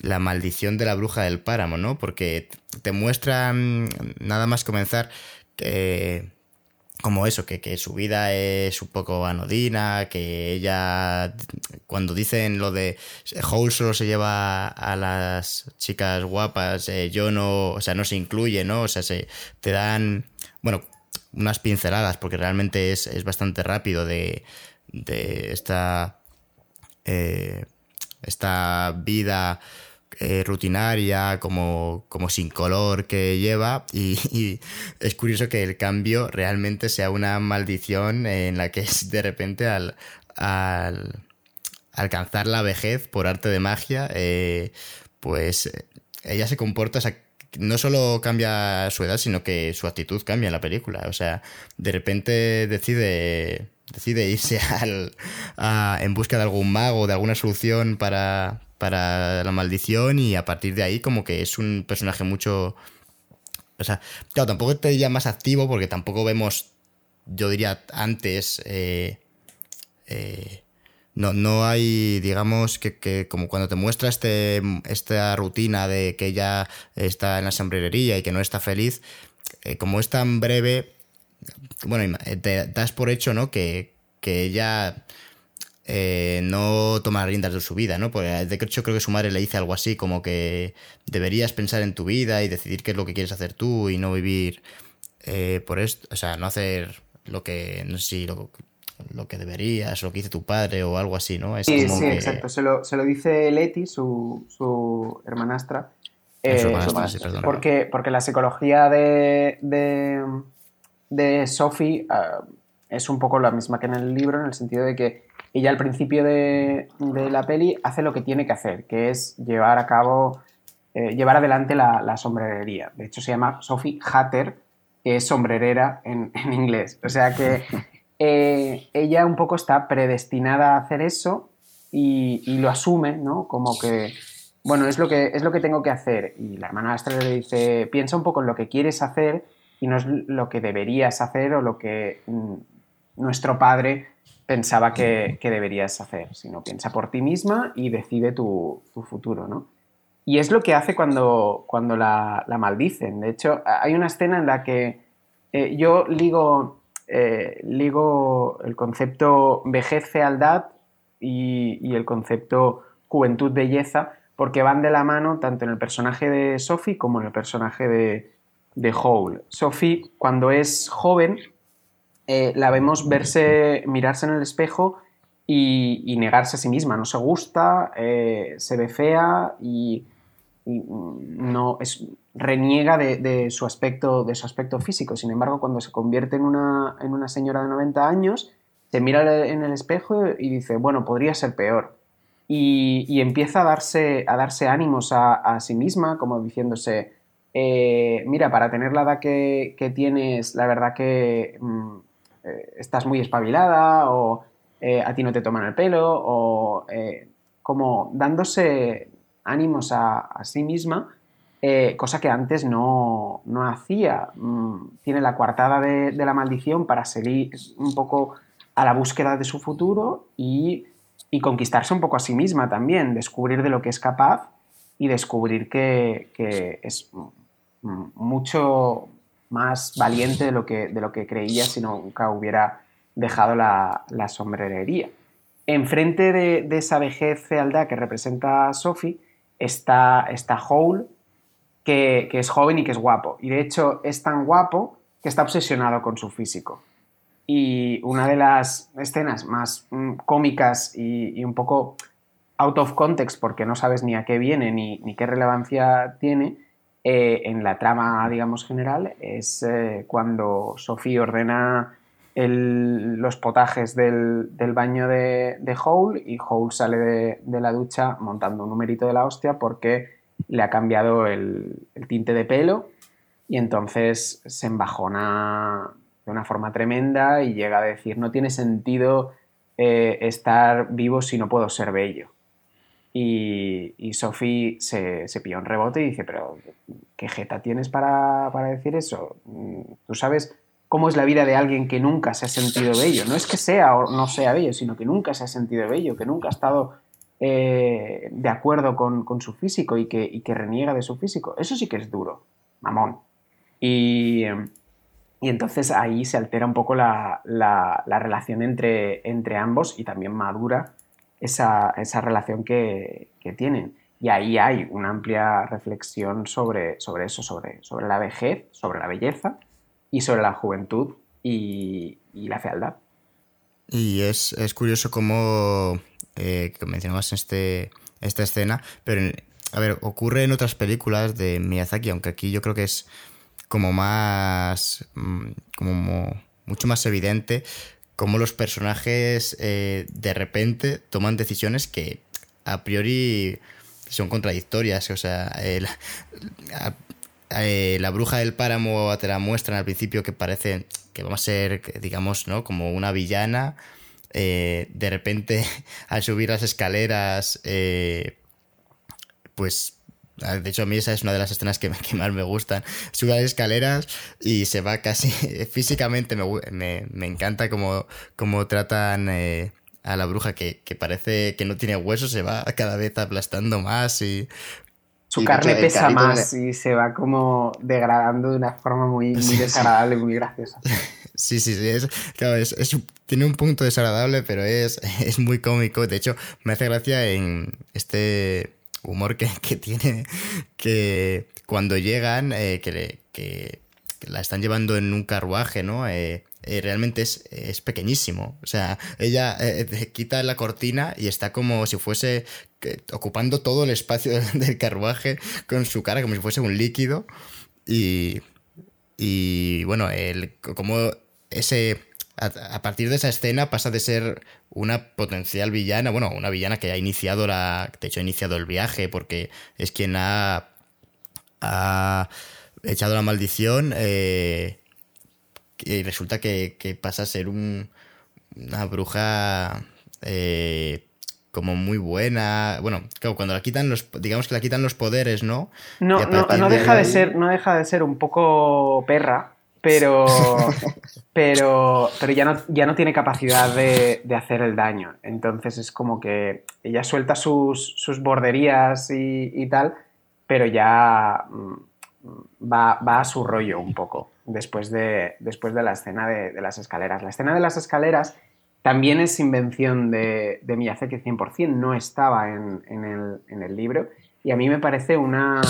la maldición de la bruja del páramo, ¿no? Porque te muestran, nada más comenzar, que como eso, que, su vida es un poco anodina, que ella, cuando dicen lo de Howl solo se lleva a las chicas guapas, eh, yo no, o sea, no se incluye, ¿no? O sea, se te dan, bueno, unas pinceladas, porque realmente es, bastante rápido de, esta, eh, esta vida eh, rutinaria, como, como, sin color que lleva. Y, es curioso que el cambio realmente sea una maldición en la que es de repente al, al alcanzar la vejez por arte de magia, eh, pues ella se comporta, no solo cambia su edad, sino que su actitud cambia en la película. O sea, de repente decide, decide irse al, en busca de algún mago, de alguna solución para, para la maldición y a partir de ahí como que es un personaje mucho... O sea, claro, tampoco te diría más activo porque tampoco vemos, yo diría antes, eh, eh, no, no hay, digamos, que, como cuando te muestra este, esta rutina de que ella está en la sombrerería y que no está feliz, eh, como es tan breve, bueno, te das por hecho, ¿no? Que, que ella eh, no toma riendas de su vida, ¿no? Porque de hecho creo que su madre le dice algo así, como que deberías pensar en tu vida y decidir qué es lo que quieres hacer tú y no vivir eh, por esto, o sea, no hacer lo que, no sé si lo, lo que deberías, lo que dice tu padre o algo así, ¿no?
sí, sí, exacto. Se lo, se lo, dice Leti, su, su hermanastra. Eh, porque, porque la psicología de, de, de Sophie ah, es un poco la misma que en el libro, en el sentido de que ella al principio de, de la peli hace lo que tiene que hacer, que es llevar a cabo, eh, llevar adelante la, la, sombrerería. De hecho, se llama Sophie Hatter, que es sombrerera en, en inglés. O sea que eh, ella un poco está predestinada a hacer eso y, lo asume, ¿no? Como que, bueno, es lo que, es lo que tengo que hacer. Y la hermana Astra le dice, piensa un poco en lo que quieres hacer y no es lo que deberías hacer o lo que mm, nuestro padre pensaba que, deberías hacer, sino piensa por ti misma y decide tu, futuro, ¿no? Y es lo que hace cuando, cuando la, maldicen. De hecho, hay una escena en la que eh, yo ligo eh, ligo el concepto vejez, fealdad y, el concepto juventud, belleza, porque van de la mano tanto en el personaje de Sophie como en el personaje de, de Howl. Sophie, cuando es joven, eh, la vemos verse, mirarse en el espejo y, negarse a sí misma. No se gusta, eh, se ve fea y, y no reniega de, su aspecto, de su aspecto físico. Sin embargo, cuando se convierte en una, en una señora de 90 años, se mira en el espejo y dice, bueno, podría ser peor. Y, empieza a darse, a darse ánimos a, sí misma, como diciéndose, eh, mira, para tener la edad que, tienes, la verdad que mm, eh, estás muy espabilada o eh, a ti no te toman el pelo o como dándose ánimos a, sí misma eh, cosa que antes no, hacía. Mm, tiene la coartada de, la maldición para seguir un poco a la búsqueda de su futuro y, conquistarse un poco a sí misma también, descubrir de lo que es capaz y descubrir que, es mucho más valiente de lo que, de lo que creía si nunca hubiera dejado la, sombrerería. Enfrente de, de, esa vejez fealdad que representa Sophie está, está Howl, que, es joven y que es guapo. Y de hecho es tan guapo que está obsesionado con su físico. Y una de las escenas más mm, cómicas y, un poco out of context, porque no sabes ni a qué viene ni, qué relevancia tiene, eh, en la trama, digamos, general, es eh, cuando Sophie ordena los potajes del, baño de, de, y Hole sale de, la ducha montando un numerito de la hostia porque le ha cambiado el, tinte de pelo y entonces se embajona de una forma tremenda y llega a decir no tiene sentido eh, estar vivo si no puedo ser bello. Y, y Sophie se, se pilla un rebote y dice, pero ¿qué jeta tienes para, para decir eso? Tú sabes cómo es la vida de alguien que nunca se ha sentido bello. No es que sea o no sea bello, sino que nunca se ha sentido bello, que nunca ha estado eh, de acuerdo con, su físico y que, que, reniega de su físico. Eso sí que es duro, mamón. Y, entonces ahí se altera un poco la, relación entre, entre, ambos y también madura esa, relación que, tienen. Y ahí hay una amplia reflexión sobre, sobre eso, sobre, sobre la vejez, sobre la belleza y sobre la juventud y, la fealdad.
Y es, curioso cómo eh, mencionabas este, esta escena, pero a ver, ocurre en otras películas de Miyazaki, aunque aquí yo creo que es como más, mm, como mucho más evidente cómo los personajes eh, de repente toman decisiones que a priori son contradictorias. O sea, eh, la bruja del páramo te la muestran al principio que parece que va a ser, digamos, ¿no? Como una villana. Eh, de repente, al subir las escaleras, pues de hecho, a mí esa es una de las escenas que, más me gustan. Sube las escaleras y se va casi físicamente. Me, encanta cómo, cómo tratan a la bruja que, que, parece que no tiene hueso, se va cada vez aplastando más y
su carne pesa más y se va como degradando de una forma muy, muy desagradable, muy graciosa.
Sí, sí, sí. Es, claro, es, tiene un punto desagradable, pero es, es muy cómico. De hecho, me hace gracia en este humor que, que tiene, que cuando llegan, eh, que, que, la están llevando en un carruaje, ¿no? Eh, eh, realmente es, es, pequeñísimo. O sea, ella quita la cortina y está como si fuese ocupando todo el espacio del carruaje con su cara, como si fuese un líquido. Y, y bueno, el, como ese... A, partir de esa escena pasa de ser una potencial villana, bueno, una villana que ha iniciado la. De hecho, ha iniciado el viaje porque es quien ha. ha echado la maldición. Eh, y resulta que, pasa a ser un, una bruja eh, como muy buena. Bueno, cuando la quitan los, digamos que la quitan los poderes, ¿no?
No, no, deja de ser, no deja de ser un poco perra, pero, pero, pero ya, no, ya no tiene capacidad de, hacer el daño. Entonces es como que ella suelta sus, sus borderías y, tal, pero ya mm, va, va a su rollo un poco después de, después de la escena de, las escaleras. La escena de las escaleras también es invención de, de Miyazaki 100%, no estaba en, el, libro y a mí me parece una,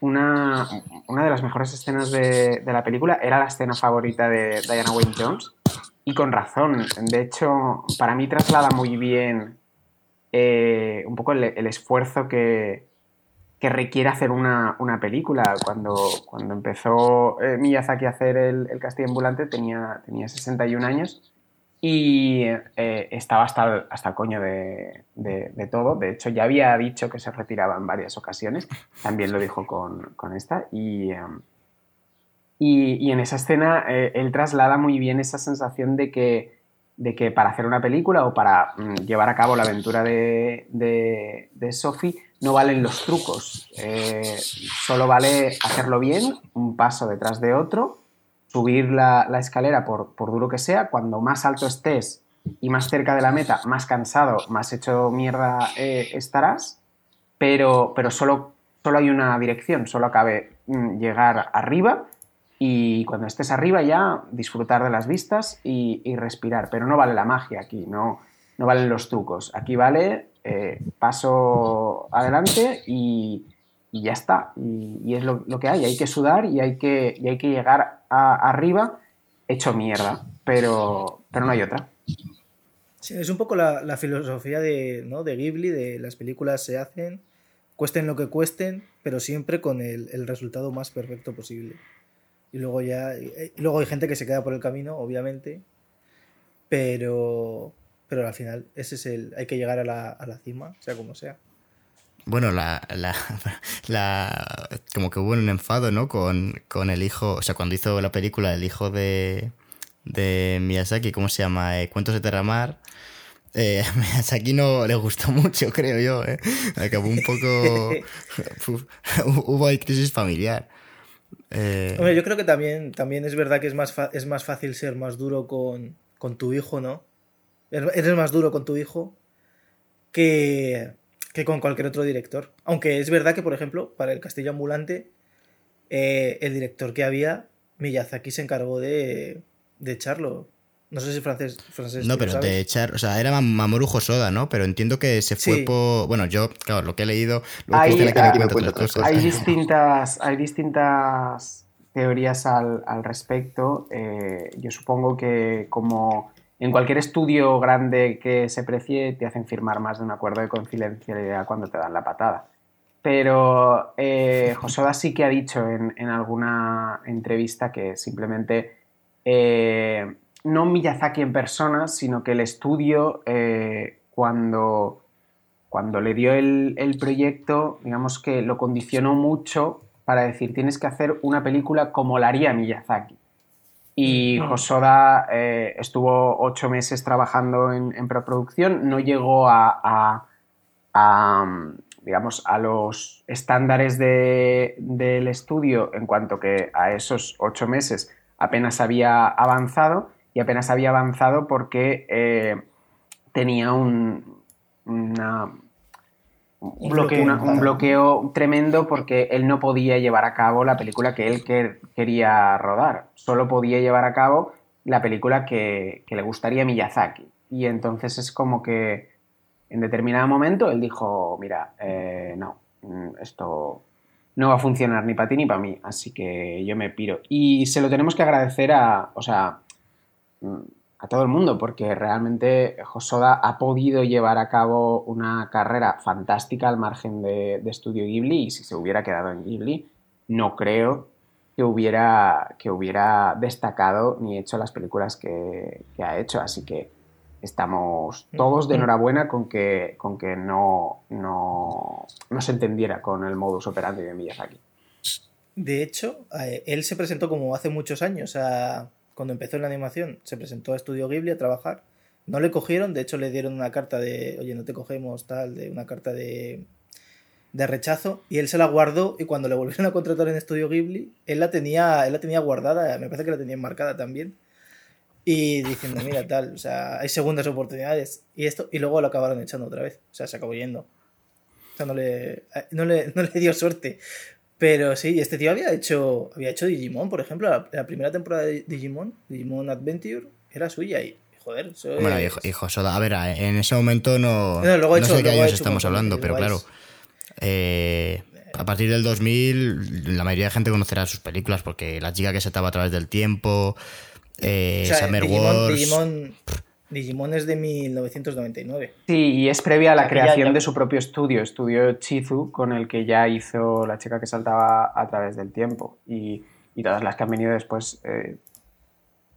una, una de las mejores escenas de, la película, era la escena favorita de Diana Wayne Jones y con razón. De hecho, para mí traslada muy bien eh, un poco el esfuerzo que, que requiere hacer una, película. Cuando, cuando empezó eh, Miyazaki a hacer el, el, Castillo Ambulante tenía, tenía 61 años y eh, estaba hasta, hasta el coño de, todo. De hecho, ya había dicho que se retiraba en varias ocasiones. También lo dijo con, esta. Em, y, y, en esa escena eh, él traslada muy bien esa sensación de que, de que para hacer una película o para mm, llevar a cabo la aventura de, de Sophie no valen los trucos, eh, solo vale hacerlo bien, un paso detrás de otro, subir la, escalera por, duro que sea, cuando más alto estés y más cerca de la meta, más cansado, más hecho mierda eh, estarás, pero, pero solo, solo hay una dirección, solo cabe mm, llegar arriba y cuando estés arriba ya disfrutar de las vistas y, y respirar, pero no vale la magia aquí, no, no valen los trucos, aquí vale eh, paso adelante y, ya está. Y, es lo, que hay. Hay que sudar y hay que, hay que llegar arriba hecho mierda. Pero, pero no hay otra.
Sí, es un poco la, filosofía de, ¿no? de Ghibli, de las películas se hacen, cuesten lo que cuesten, pero siempre con el, resultado más perfecto posible. Y luego ya. Luego hay gente que se queda por el camino, obviamente. Pero. Pero al final, ese es el. Hay que llegar a la, a la cima, sea como sea.
Bueno, la, la, la, como que hubo un enfado, ¿no? Con, con el hijo, o sea, cuando hizo la película, el hijo de, de Miyazaki, ¿cómo se llama? Eh, Cuentos de Terramar. Eh, a Miyazaki no le gustó mucho, creo yo. ¿eh? Acabó un poco. hubo ahí crisis familiar.
Eh... Hombre, yo creo que también, también es verdad que es más, es más fácil ser más duro con, con tu hijo, ¿no? Eres más duro con tu hijo que, que con cualquier otro director. Aunque es verdad que, por ejemplo, para el Castillo Ambulante, eh, el director que había, Miyazaki se encargó de, de echarlo. No sé si francés. francés
no, pero de echar. O sea, era Mamoru Hosoda, ¿no? Pero entiendo que se fue por. Bueno, yo, claro, lo que he leído.
Hay, hay, distintas, hay distintas teorías al, al respecto. Eh, yo supongo que, como en cualquier estudio grande que se precie, te hacen firmar más de un acuerdo de confidencialidad cuando te dan la patada. Pero eh, Hosoda sí que ha dicho en, alguna entrevista que simplemente eh, no Miyazaki en persona, sino que el estudio, eh, cuando, cuando le dio el, proyecto, digamos que lo condicionó mucho para decir, tienes que hacer una película como la haría Miyazaki. Y Hosoda eh, estuvo ocho meses trabajando en, preproducción, no llegó a, digamos, a los estándares del estudio en cuanto que a esos ocho meses apenas había avanzado y apenas había avanzado porque eh, tenía un, bloqueo, tremendo porque él no podía llevar a cabo la película que él quería rodar, solo podía llevar a cabo la película que, le gustaría a Miyazaki. Y entonces es como que en determinado momento él dijo, mira, eh, no, mm, esto no va a funcionar ni para ti ni para mí, así que yo me piro. Y se lo tenemos que agradecer a, o sea, a todo el mundo, porque realmente Josoda ha podido llevar a cabo una carrera fantástica al margen de, de Studio Ghibli, y si se hubiera quedado en Ghibli, no creo que hubiera, que hubiera destacado ni hecho las películas que, que ha hecho, así que estamos todos de enhorabuena con que, con que no, no, se entendiera con el modus operandi de Miyazaki.
De hecho, eh, él se presentó como hace muchos años, cuando empezó en la animación, se presentó a Estudio Ghibli a trabajar. No le cogieron, de hecho le dieron una carta de, oye, no te cogemos, tal, de una carta de, de rechazo, y él se la guardó y cuando le volvieron a contratar en Estudio Ghibli, él la tenía, él la tenía guardada, me parece que la tenía enmarcada también y diciendo, mira, tal, o sea, hay segundas oportunidades y esto, y luego lo acabaron echando otra vez, o sea, se acabó yendo. O sea, no le, no le, no le dio suerte. Pero sí, este tío había hecho, había hecho Digimon, por ejemplo, la, primera temporada de Digimon, Digimon Adventure, era suya y, joder, eso
Bueno, hijo, a ver, en ese momento no, no, sé de qué años estamos hablando, pero claro, eh, a partir del 2000 la mayoría de gente conocerá sus películas porque La chica que se estaba a través del tiempo, eh,
Digimon, es de 1999.
Sí, y es previa a la creación de su propio estudio, estudio Chizu, con el que ya hizo La chica que saltaba a través del tiempo. Y, todas las que han venido después, eh,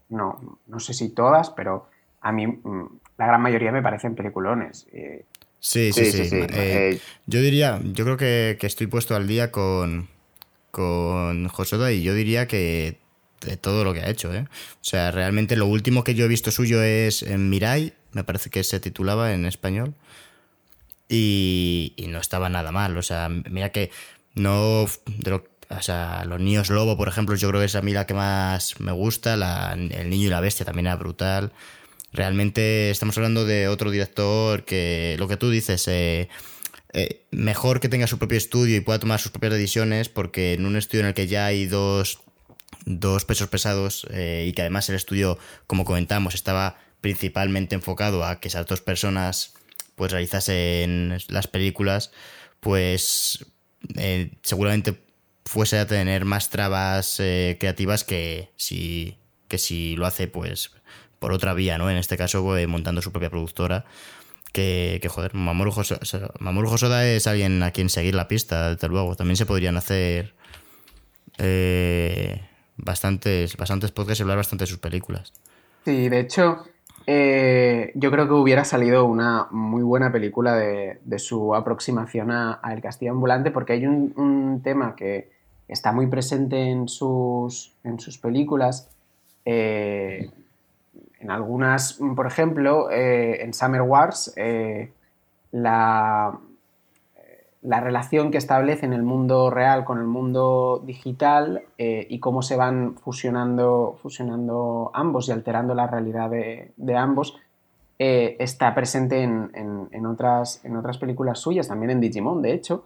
no, no sé si todas, pero a mí mm, la gran mayoría me parecen peliculones.
Sí, sí, sí. Eh, yo diría, yo creo que, estoy puesto al día con, con Josoda y yo diría que de todo lo que ha hecho. ¿eh? O sea, realmente lo último que yo he visto suyo es en Mirai, me parece que se titulaba en español. Y, no estaba nada mal. O sea, mira que no. o sea, los niños lobo, por ejemplo, yo creo que es a mí la que más me gusta. el niño y la bestia también era brutal. Realmente estamos hablando de otro director que lo que tú dices. Eh, eh, mejor que tenga su propio estudio y pueda tomar sus propias decisiones, porque en un estudio en el que ya hay dos dos pesos pesados eh, y que además el estudio, como comentamos, estaba principalmente enfocado a que esas dos personas pues realizasen las películas, pues eh, seguramente fuese a tener más trabas eh, creativas que si, que si lo hace pues por otra vía, ¿no? En este caso montando su propia productora. Que, que joder, Mamoru Hosoda, es alguien a quien seguir la pista, desde luego. También se podrían hacer bastantes, bastantes podcasts y hablar bastante de sus películas.
Sí, de hecho, eh, yo creo que hubiera salido una muy buena película de, su aproximación a, El Castillo Ambulante, porque hay un, tema que está muy presente en sus, en sus películas. Eh, en algunas, por ejemplo, eh, en Summer Wars, la, la relación que establece en el mundo real con el mundo digital eh, y cómo se van fusionando, fusionando ambos y alterando la realidad de, ambos, eh, está presente en, otras, en otras películas suyas, también en Digimon, de hecho.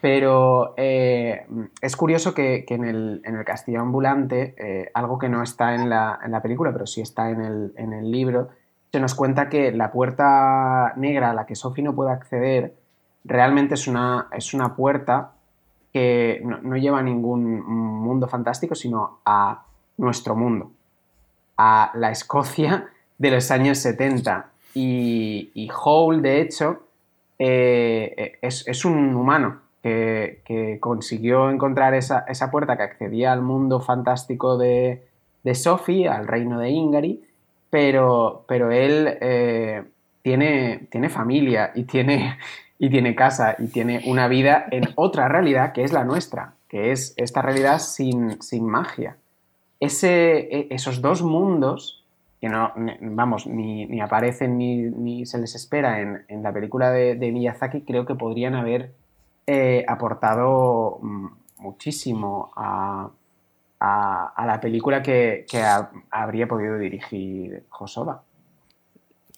Pero eh, es curioso que, en, el, Castillo Ambulante, algo que no está en la, película, pero sí está en el, en el libro, se nos cuenta que la puerta negra a la que Sophie no puede acceder realmente es una, es una puerta que no, lleva a ningún mundo fantástico, sino a nuestro mundo, a la Escocia de los años 70. Y, y Hole, de hecho, eh, es, un humano que, consiguió encontrar esa, puerta que accedía al mundo fantástico de, de Sophie, al reino de Ingari, pero, pero él eh, tiene, tiene familia y tiene, y tiene casa y tiene una vida en otra realidad que es la nuestra, que es esta realidad sin, sin magia. Ese, e, esos dos mundos, que no, vamos, ni, aparecen ni, se les espera en, la película de, Miyazaki, creo que podrían haber eh, aportado mm, muchísimo a, la película que, habría podido dirigir Josoba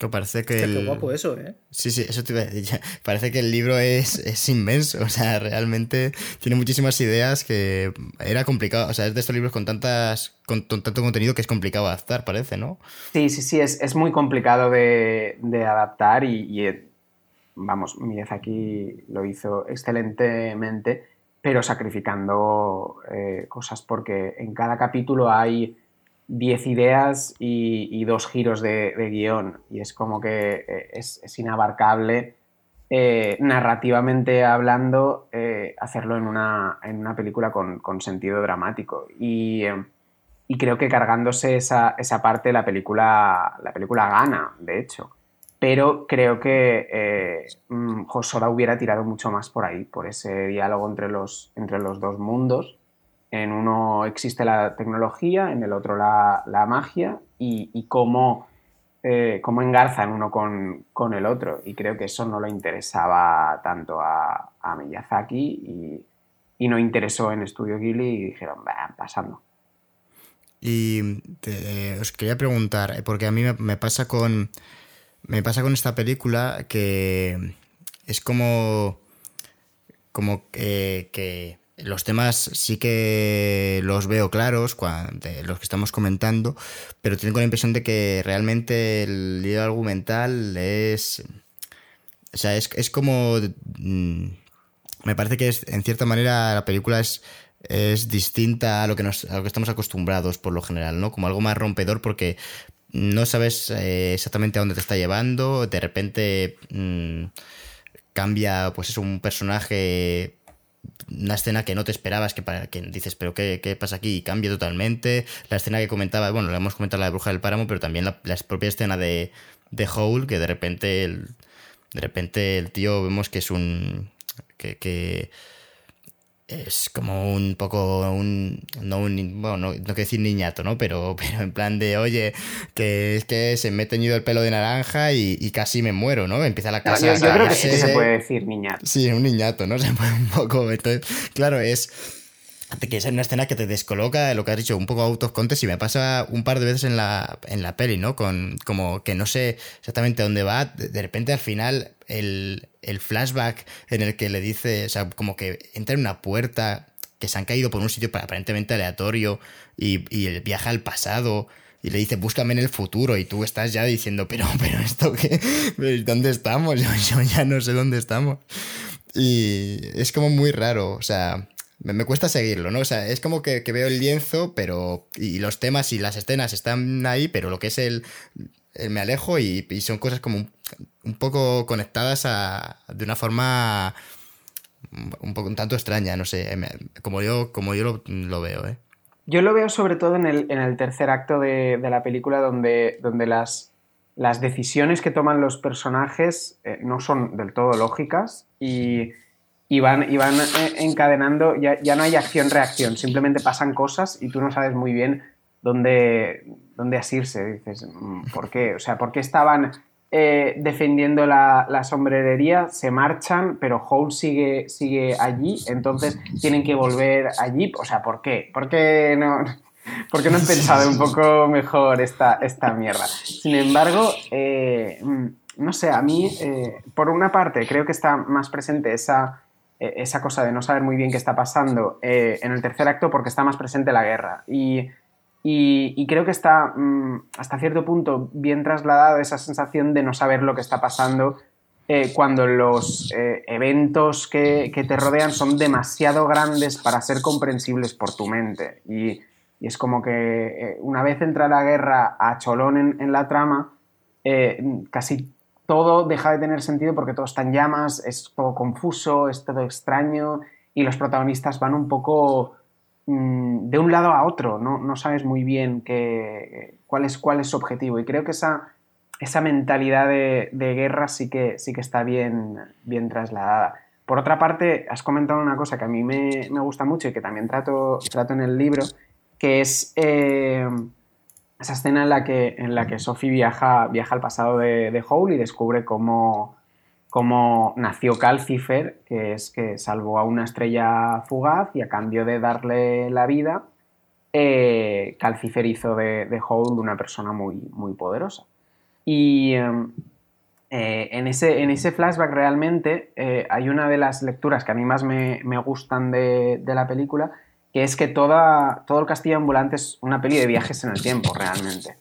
parece que.
el... guapo eso, ¿eh?
Sí, sí, eso te iba a decir. Parece que el libro es, inmenso. O sea, realmente tiene muchísimas ideas que era complicado. O sea, es de estos libros con tantas. con, tanto contenido que es complicado adaptar, parece, ¿no?
Sí, sí, sí, es, muy complicado de, adaptar y, y, vamos, aquí lo hizo excelentemente, pero sacrificando eh, cosas porque en cada capítulo hay 10 ideas y, dos giros de, guion. Y es como que eh, es, inabarcable eh, narrativamente hablando eh, hacerlo en una, película con, sentido dramático. Y, creo que cargándose esa, parte la película, la película gana, de hecho. Pero creo que mm, Josoda hubiera tirado mucho más por ahí, por ese diálogo entre los, entre los dos mundos en uno existe la tecnología, en el otro la, magia y, cómo, eh, cómo, engarzan uno con, el otro. Y creo que eso no le interesaba tanto a, Miyazaki y, no interesó en Estudio Ghibli y dijeron, va, pasando.
Y os quería preguntar, porque a mí me, pasa con. Me pasa con esta película que es como. como que los temas sí que los veo claros, los que estamos comentando, pero tengo la impresión de que realmente el lío argumental es... O sea, es, como... Mm, me parece que es, en cierta manera la película es, es distinta a lo, que nos, a lo que estamos acostumbrados por lo general, ¿no? Como algo más rompedor porque no sabes eh, exactamente a dónde te está llevando, de repente mm, cambia, pues es un personaje una escena que no te esperabas, que, para, que dices, pero qué, pasa aquí? Y cambia totalmente. La escena que comentaba, bueno, le hemos comentado la de Bruja del Páramo, pero también la, propia escena de, de Howl, que de repente el, de repente el tío vemos que es un... que es como un poco un no un bueno no, quiero decir niñato no pero pero en plan de oye que es que se me he teñido el pelo de naranja y, casi me muero no empieza la casa
yo, creo que sí se puede decir niñato.
Sí un niñato no se puede un poco entonces claro es que es una escena que te descoloca lo que has dicho un poco out of context y me pasa un par de veces en la, en la peli, ¿no? Con como que no sé exactamente dónde va, de repente al final el, flashback en el que le dice, o sea, como que entra en una puerta que se han caído por un sitio aparentemente aleatorio y, y viaja al pasado y le dice, búscame en el futuro y tú estás ya diciendo, pero, pero esto qué, ¿dónde estamos? yo ya no sé dónde estamos. Y es como muy raro, o sea, me, cuesta seguirlo, ¿no? O sea, es como que, veo el lienzo, pero. Y los temas y las escenas están ahí, pero lo que es el. me alejo y, son cosas como un, poco conectadas a, de una forma. Un poco un tanto extraña, no sé. Como yo, como yo lo, veo, ¿eh?
Yo lo veo sobre todo en el, en el tercer acto de, de, la película donde, donde las, las decisiones que toman los personajes eh, no son del todo lógicas y, y van, y van eh, encadenando, ya, ya no hay acción-reacción, simplemente pasan cosas y tú no sabes muy bien dónde, dónde asirse. Dices, mm, ¿por qué? O sea, ¿por qué estaban eh, defendiendo la, la, sombrerería? Se marchan, pero Hole sigue, sigue allí, entonces tienen que volver allí. O sea, ¿por qué? ¿Por qué no, ¿por qué no han pensado un poco mejor esta, esta mierda? Sin embargo, eh, mm, no sé, a mí, por una parte, creo que está más presente esa esa cosa de no saber muy bien qué está pasando eh, en el tercer acto porque está más presente la guerra. Y creo que está mmm, hasta cierto punto bien trasladado esa sensación de no saber lo que está pasando eh, cuando los eh, eventos que, te rodean son demasiado grandes para ser comprensibles por tu mente. Y, es como que eh, una vez entra la guerra a cholón en, en la trama, eh, casi todo deja de tener sentido porque todo está en llamas, es todo confuso, es todo extraño y los protagonistas van un poco de un lado a otro, no, no sabes muy bien qué, cuál, es, cuál es su objetivo. Y creo que esa, esa mentalidad de, de, guerra sí que, sí que está bien, bien trasladada. Por otra parte, has comentado una cosa que a mí me, me gusta mucho y que también trato, trato en el libro, que es eh, esa escena en la que, en la que Sophie viaja, viaja al pasado de, de Howl y descubre cómo, cómo nació Calcifer, que es que salvó a una estrella fugaz y a cambio de darle la vida, eh, Calcifer hizo de, de Howl una persona muy, muy poderosa. Y eh, en, ese, en ese flashback realmente eh, hay una de las lecturas que a mí más me, me gustan de, de, la película, que es que toda, todo el castillo ambulante es una peli de viajes en el tiempo realmente.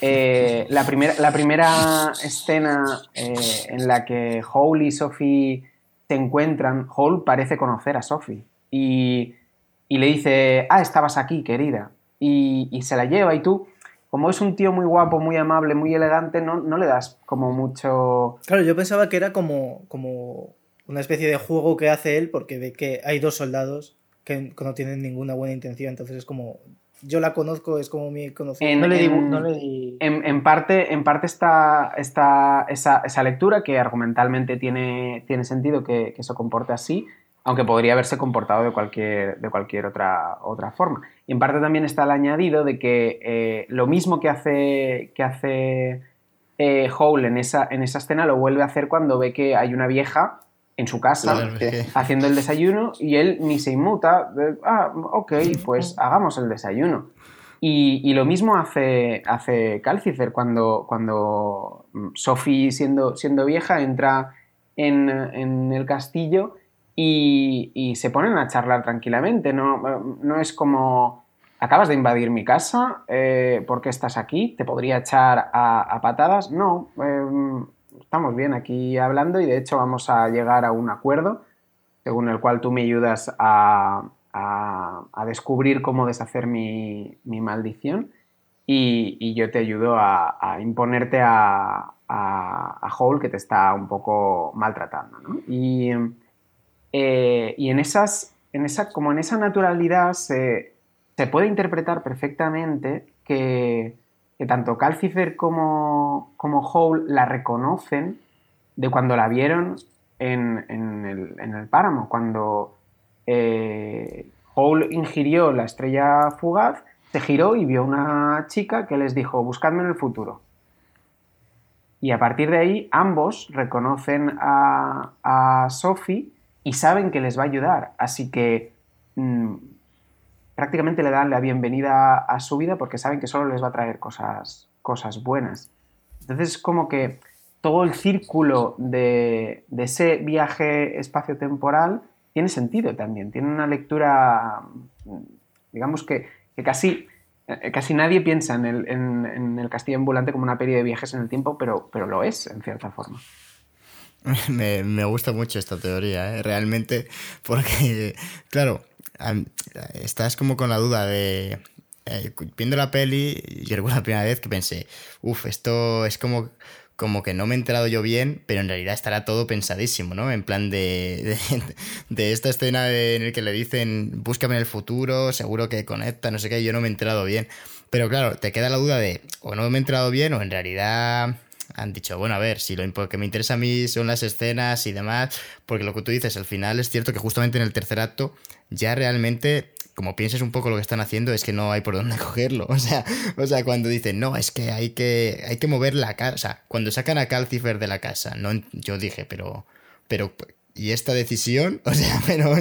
Eh, la, primera, la primera escena eh, en la que Hole y Sophie se encuentran, Hole parece conocer a Sophie y, y, le dice, ah, estabas aquí, querida. Y, y, se la lleva y tú, como es un tío muy guapo, muy amable, muy elegante, no, no le das como mucho...
Claro, yo pensaba que era como, como una especie de juego que hace él porque ve que hay dos soldados que no tienen ninguna buena intención, entonces es como yo la conozco, es como mi conocimiento.
En, no le en, no le di... en, en, parte, en parte está, está esa, esa, lectura que argumentalmente tiene, tiene sentido que, que, se comporte así, aunque podría haberse comportado de cualquier, de cualquier otra, otra forma. Y en parte también está el añadido de que eh, lo mismo que hace, que hace eh, Hole en esa, en esa escena lo vuelve a hacer cuando ve que hay una vieja en su casa claro, que... haciendo el desayuno y él ni se inmuta, de, ah, ok, pues hagamos el desayuno. Y, y, lo mismo hace, hace Calcifer cuando, cuando Sophie, siendo, siendo vieja, entra en, en el castillo y, y, se ponen a charlar tranquilamente. No, no es como, acabas de invadir mi casa, eh, ¿por qué estás aquí? ¿Te podría echar a, a patadas? No, eh, estamos bien aquí hablando y de hecho vamos a llegar a un acuerdo según el cual tú me ayudas a, a, a descubrir cómo deshacer mi, mi maldición y, y, yo te ayudo a, imponerte a, a, Hole que te está un poco maltratando. ¿no? Y, eh, y en esas, en esa, como en esa naturalidad se, se puede interpretar perfectamente que, que tanto Calcifer como, como Hole la reconocen de cuando la vieron en, en, el, páramo, cuando eh, Hole ingirió la estrella fugaz, se giró y vio una chica que les dijo, buscadme en el futuro. Y a partir de ahí, ambos reconocen a, a Sophie y saben que les va a ayudar. Así que mmm, prácticamente le dan la bienvenida a su vida porque saben que solo les va a traer cosas, cosas buenas. Entonces, como que todo el círculo de, ese viaje espacio-temporal tiene sentido también, tiene una lectura, digamos que, que casi, casi nadie piensa en el, en el, Castillo Ambulante como una peli de viajes en el tiempo, pero, pero lo es, en cierta forma.
Me, me gusta mucho esta teoría, ¿eh? realmente, porque, claro, estás como con la duda de. Eh, viendo la peli, yo recuerdo la primera vez que pensé, uff, esto es como, como que no me he enterado yo bien, pero en realidad estará todo pensadísimo, ¿no? En plan de, de, esta escena en el que le dicen, búscame en el futuro, seguro que conecta, no sé qué, yo no me he enterado bien. Pero claro, te queda la duda de, o no me he enterado bien, o en realidad han dicho, bueno, a ver, si lo que me interesa a mí son las escenas y demás, porque lo que tú dices, al final es cierto que justamente en el tercer acto ya realmente como pienses un poco lo que están haciendo, es que no hay por dónde cogerlo. O sea, o sea cuando dicen, no, es que hay que, hay que mover la casa. O sea, cuando sacan a Calcifer de la casa, no, yo dije, pero, pero ¿Y esta decisión? O sea, pero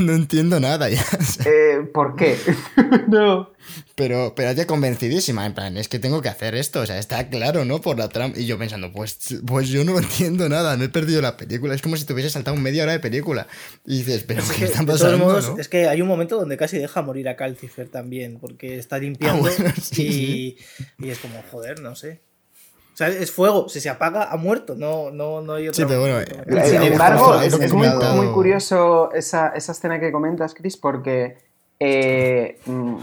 no entiendo nada ya.
eh, ¿Por qué?
no. Pero, pero ya convencidísima, en plan, es que tengo que hacer esto, o sea, está claro, ¿no? Por la trama. Y yo pensando, pues, pues yo no entiendo nada, me he perdido la película. Es como si te hubiese saltado media hora de película. Y dices, pero ¿qué está pasando?
Es que hay un momento donde casi deja morir a Calcifer también, porque está limpiando ah, y, y es como, joder, no sé. O sea, es fuego, si se apaga, ha muerto, no, no, no hay otra. Sí, pero bueno, eh,
Sin embargo, es, muy, muy, curioso esa, esa, escena que comentas, Chris, porque eh, mm,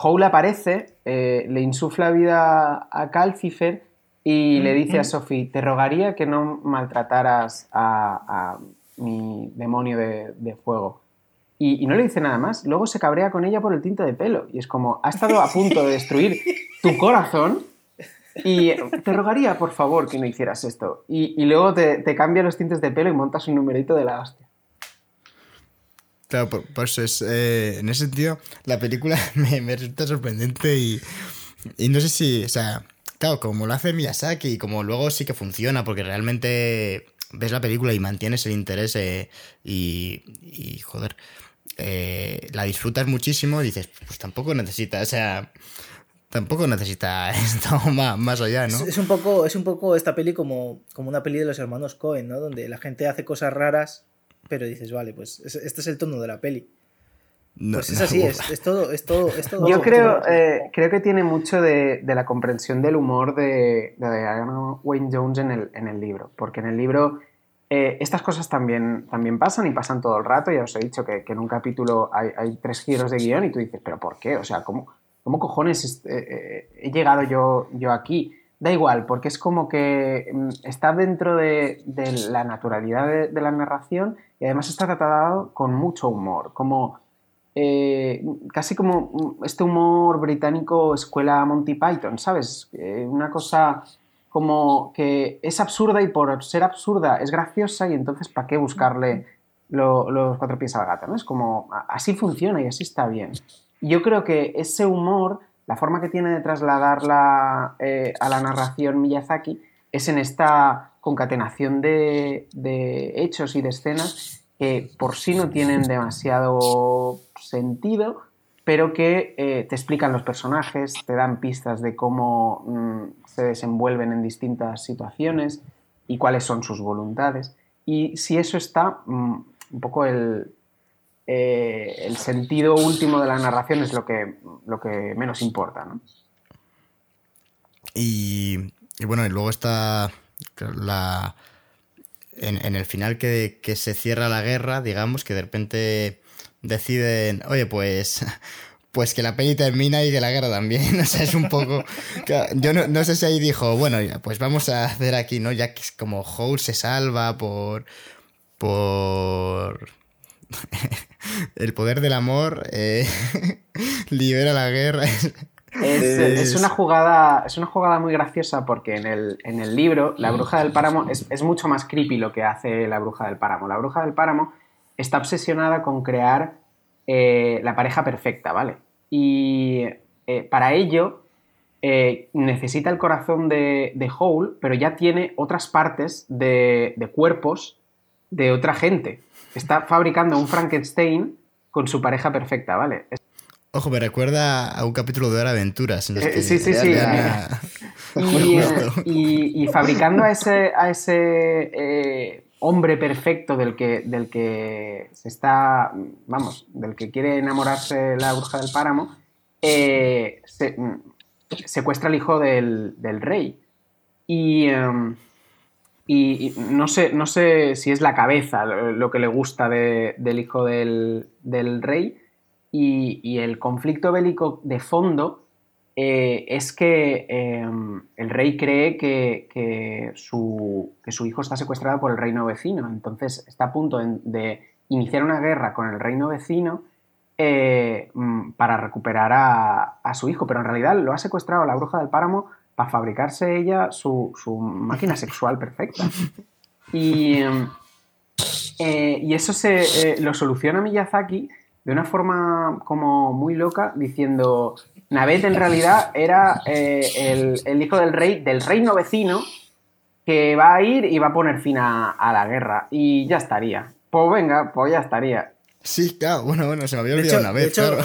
Howl aparece, eh, le insufla vida a Calcifer y le dice a Sophie, te rogaría que no maltrataras a, mi demonio de, fuego. Y, y, no le dice nada más. Luego se cabrea con ella por el tinte de pelo. Y es como, ha estado a punto de destruir tu corazón y te rogaría, por favor, que no hicieras esto. Y, luego te, te cambia los tintes de pelo y montas un numerito de la hostia.
Claro, pues es, eh, en ese sentido, la película me, resulta sorprendente y, y, no sé si, o sea, claro, como lo hace Miyazaki y como luego sí que funciona, porque realmente ves la película y mantienes el interés eh, y, y, joder, eh, la disfrutas muchísimo y dices, pues tampoco necesitas, o sea, tampoco necesita esto más, allá, ¿no?
Es, un poco, es un poco esta peli como, como una peli de los hermanos Cohen, ¿no? Donde la gente hace cosas raras, pero dices, vale, pues este es el tono de la peli. pues es así, es, todo, es todo, es todo,
Yo creo, eh, creo que tiene mucho de, la comprensión del humor de, Wayne Jones en el, en el, libro, porque en el libro eh, estas cosas también, también pasan y pasan todo el rato. Ya os he dicho que, que en un capítulo hay, hay, tres giros de guion y tú dices, pero ¿por qué? O sea, ¿cómo, ¿cómo cojones eh, eh, he llegado yo, yo aquí? Da igual, porque es como que mm, está dentro de, la naturalidad de, la narración y además está tratado con mucho humor, como eh, casi como mm, este humor británico escuela Monty Python, ¿sabes? una cosa como que es absurda y por ser absurda es graciosa y entonces ¿para qué buscarle los cuatro pies al gato? ¿no? Es como así funciona y así está bien yo creo que ese humor, la forma que tiene de trasladarla eh, a la narración Miyazaki, es en esta concatenación de, hechos y de escenas que por sí no tienen demasiado sentido, pero que eh, te explican los personajes, te dan pistas de cómo mm, se desenvuelven en distintas situaciones y cuáles son sus voluntades. Y si eso está, mm, un poco el, eh, el sentido último de la narración es lo que, lo que menos importa, ¿no?
Y, bueno, y luego está la... En, el final que, se cierra la guerra, digamos, que de repente deciden, oye, pues pues que la peli termina y que la guerra también. O sea, es un poco. Yo no, sé si ahí dijo, bueno, pues vamos a hacer aquí, ¿no? Ya que es como Howl se salva por. por el poder del amor eh, libera la guerra.
Es, una jugada, es una jugada muy graciosa porque en el, libro la bruja del páramo es, mucho más creepy lo que hace la bruja del páramo. La bruja del páramo está obsesionada con crear eh, la pareja perfecta, ¿vale? Y eh, para ello necesita el corazón de, de Howl, pero ya tiene otras partes de, de cuerpos de otra gente está fabricando un Frankenstein con su pareja perfecta, ¿vale?
Ojo, me recuerda a un capítulo de Hora Aventuras.
Eh, sí, sí, sí. Y, fabricando a ese, a ese eh, hombre perfecto del que, del que se está, vamos, del que quiere enamorarse la bruja del páramo, eh, mm, secuestra al hijo del, rey. Y... Em, y, no, sé, no sé si es la cabeza lo, que le gusta del hijo del, rey y, el conflicto bélico de fondo eh, es que em, el rey cree que, su, hijo está secuestrado por el reino vecino. Entonces está a punto de iniciar una guerra con el reino vecino eh, mm, para recuperar a, su hijo. Pero en realidad lo ha secuestrado la bruja del páramo para fabricarse ella su, máquina sexual perfecta. Y, eh, y eso se lo soluciona Miyazaki de una forma como muy loca, diciendo, Navet en realidad era eh, el, hijo del rey, del reino vecino, que va a ir y va a poner fin a, la guerra. Y ya estaría. Pues venga, pues ya estaría.
Sí, claro, bueno, bueno, se me había olvidado una vez, claro.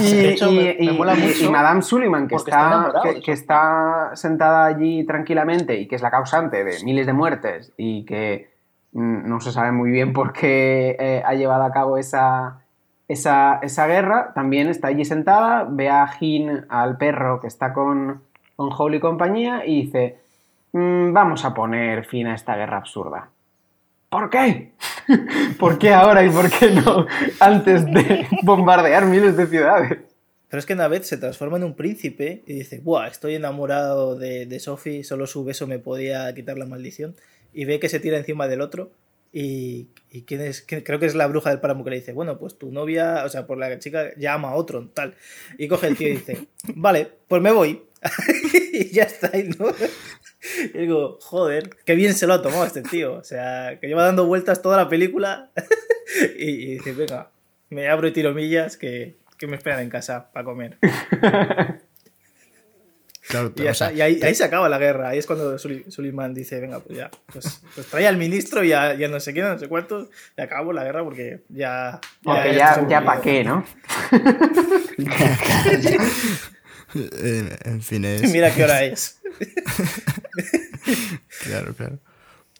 Y, Madame Sullivan, que está, que, está sentada allí tranquilamente y que es la causante de miles de muertes y que no se sabe muy bien por qué eh, ha llevado a cabo esa, esa, guerra, también está allí sentada, ve a Jin, al perro que está con, con Howl y compañía, y dice, mm, vamos a poner fin a esta guerra absurda. ¿Por qué? ¿Por qué ahora y por qué no antes de bombardear miles de ciudades?
Pero es que Navet se transforma en un príncipe y dice, ¡buah! Estoy enamorado de, de Sophie, solo su beso me podía quitar la maldición. Y ve que se tira encima del otro y, quién es, creo que es la bruja del páramo que le dice, bueno, pues tu novia, o sea, por la chica llama a otro, tal. Y coge el tío y dice, vale, pues me voy. y ya está, ¿no? Y digo, joder, qué bien se lo ha tomado este tío. O sea, que lleva dando vueltas toda la película. y, dice, venga, me abro y tiro millas que, que me esperan en casa para comer y, ahí, se acaba la guerra. Ahí es cuando Suleiman dice, venga, pues ya, pues, pues trae al ministro y ya, no sé quién, no sé cuántos, y acabo la guerra porque ya...
Porque ya, ya, para qué, ¿no?
en fin, es...
Mira qué hora es.
claro, claro.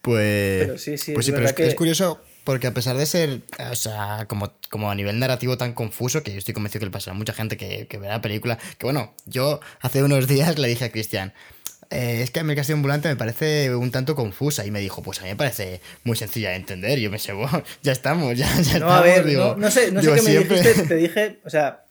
Pues, pero sí, sí, pues sí, pero es, es curioso porque a pesar de ser, o sea, como, como a nivel narrativo tan confuso, que yo estoy convencido que le pasará a mucha gente que, que verá la película, que bueno, yo hace unos días le dije a Cristian, eh, es que Castillo Ambulante me parece un tanto confusa y me dijo, pues a mí me parece muy sencilla de entender. Y yo me sé, ya estamos, ya, ya no,
a ver, no, sé, no sé qué me dijiste, te dije, o sea,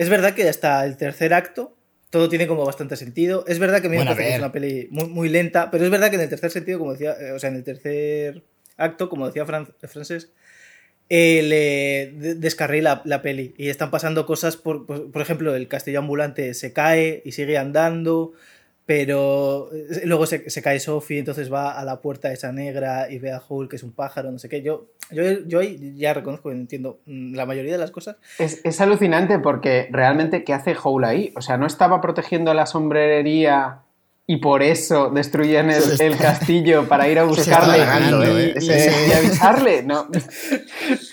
es verdad que hasta el tercer acto todo tiene como bastante sentido. Es verdad que me que es una peli muy, muy, lenta, pero es verdad que en el tercer sentido, como decía, eh, o sea, en el tercer acto, como decía Frances, eh, le descarrila la, peli y están pasando cosas, por, por, ejemplo, el castillo ambulante se cae y sigue andando, pero eh, luego se, cae Sophie, entonces va a la puerta esa negra y ve a Hulk, que es un pájaro, no sé qué. Yo, yo, yo ya reconozco y entiendo mm, la mayoría de las cosas.
Es, es alucinante porque realmente, ¿qué hace Hulk ahí? O sea, no estaba protegiendo la sombrería y por eso destruyen el, castillo para ir a buscarle ¿eh? y, avisarle. No.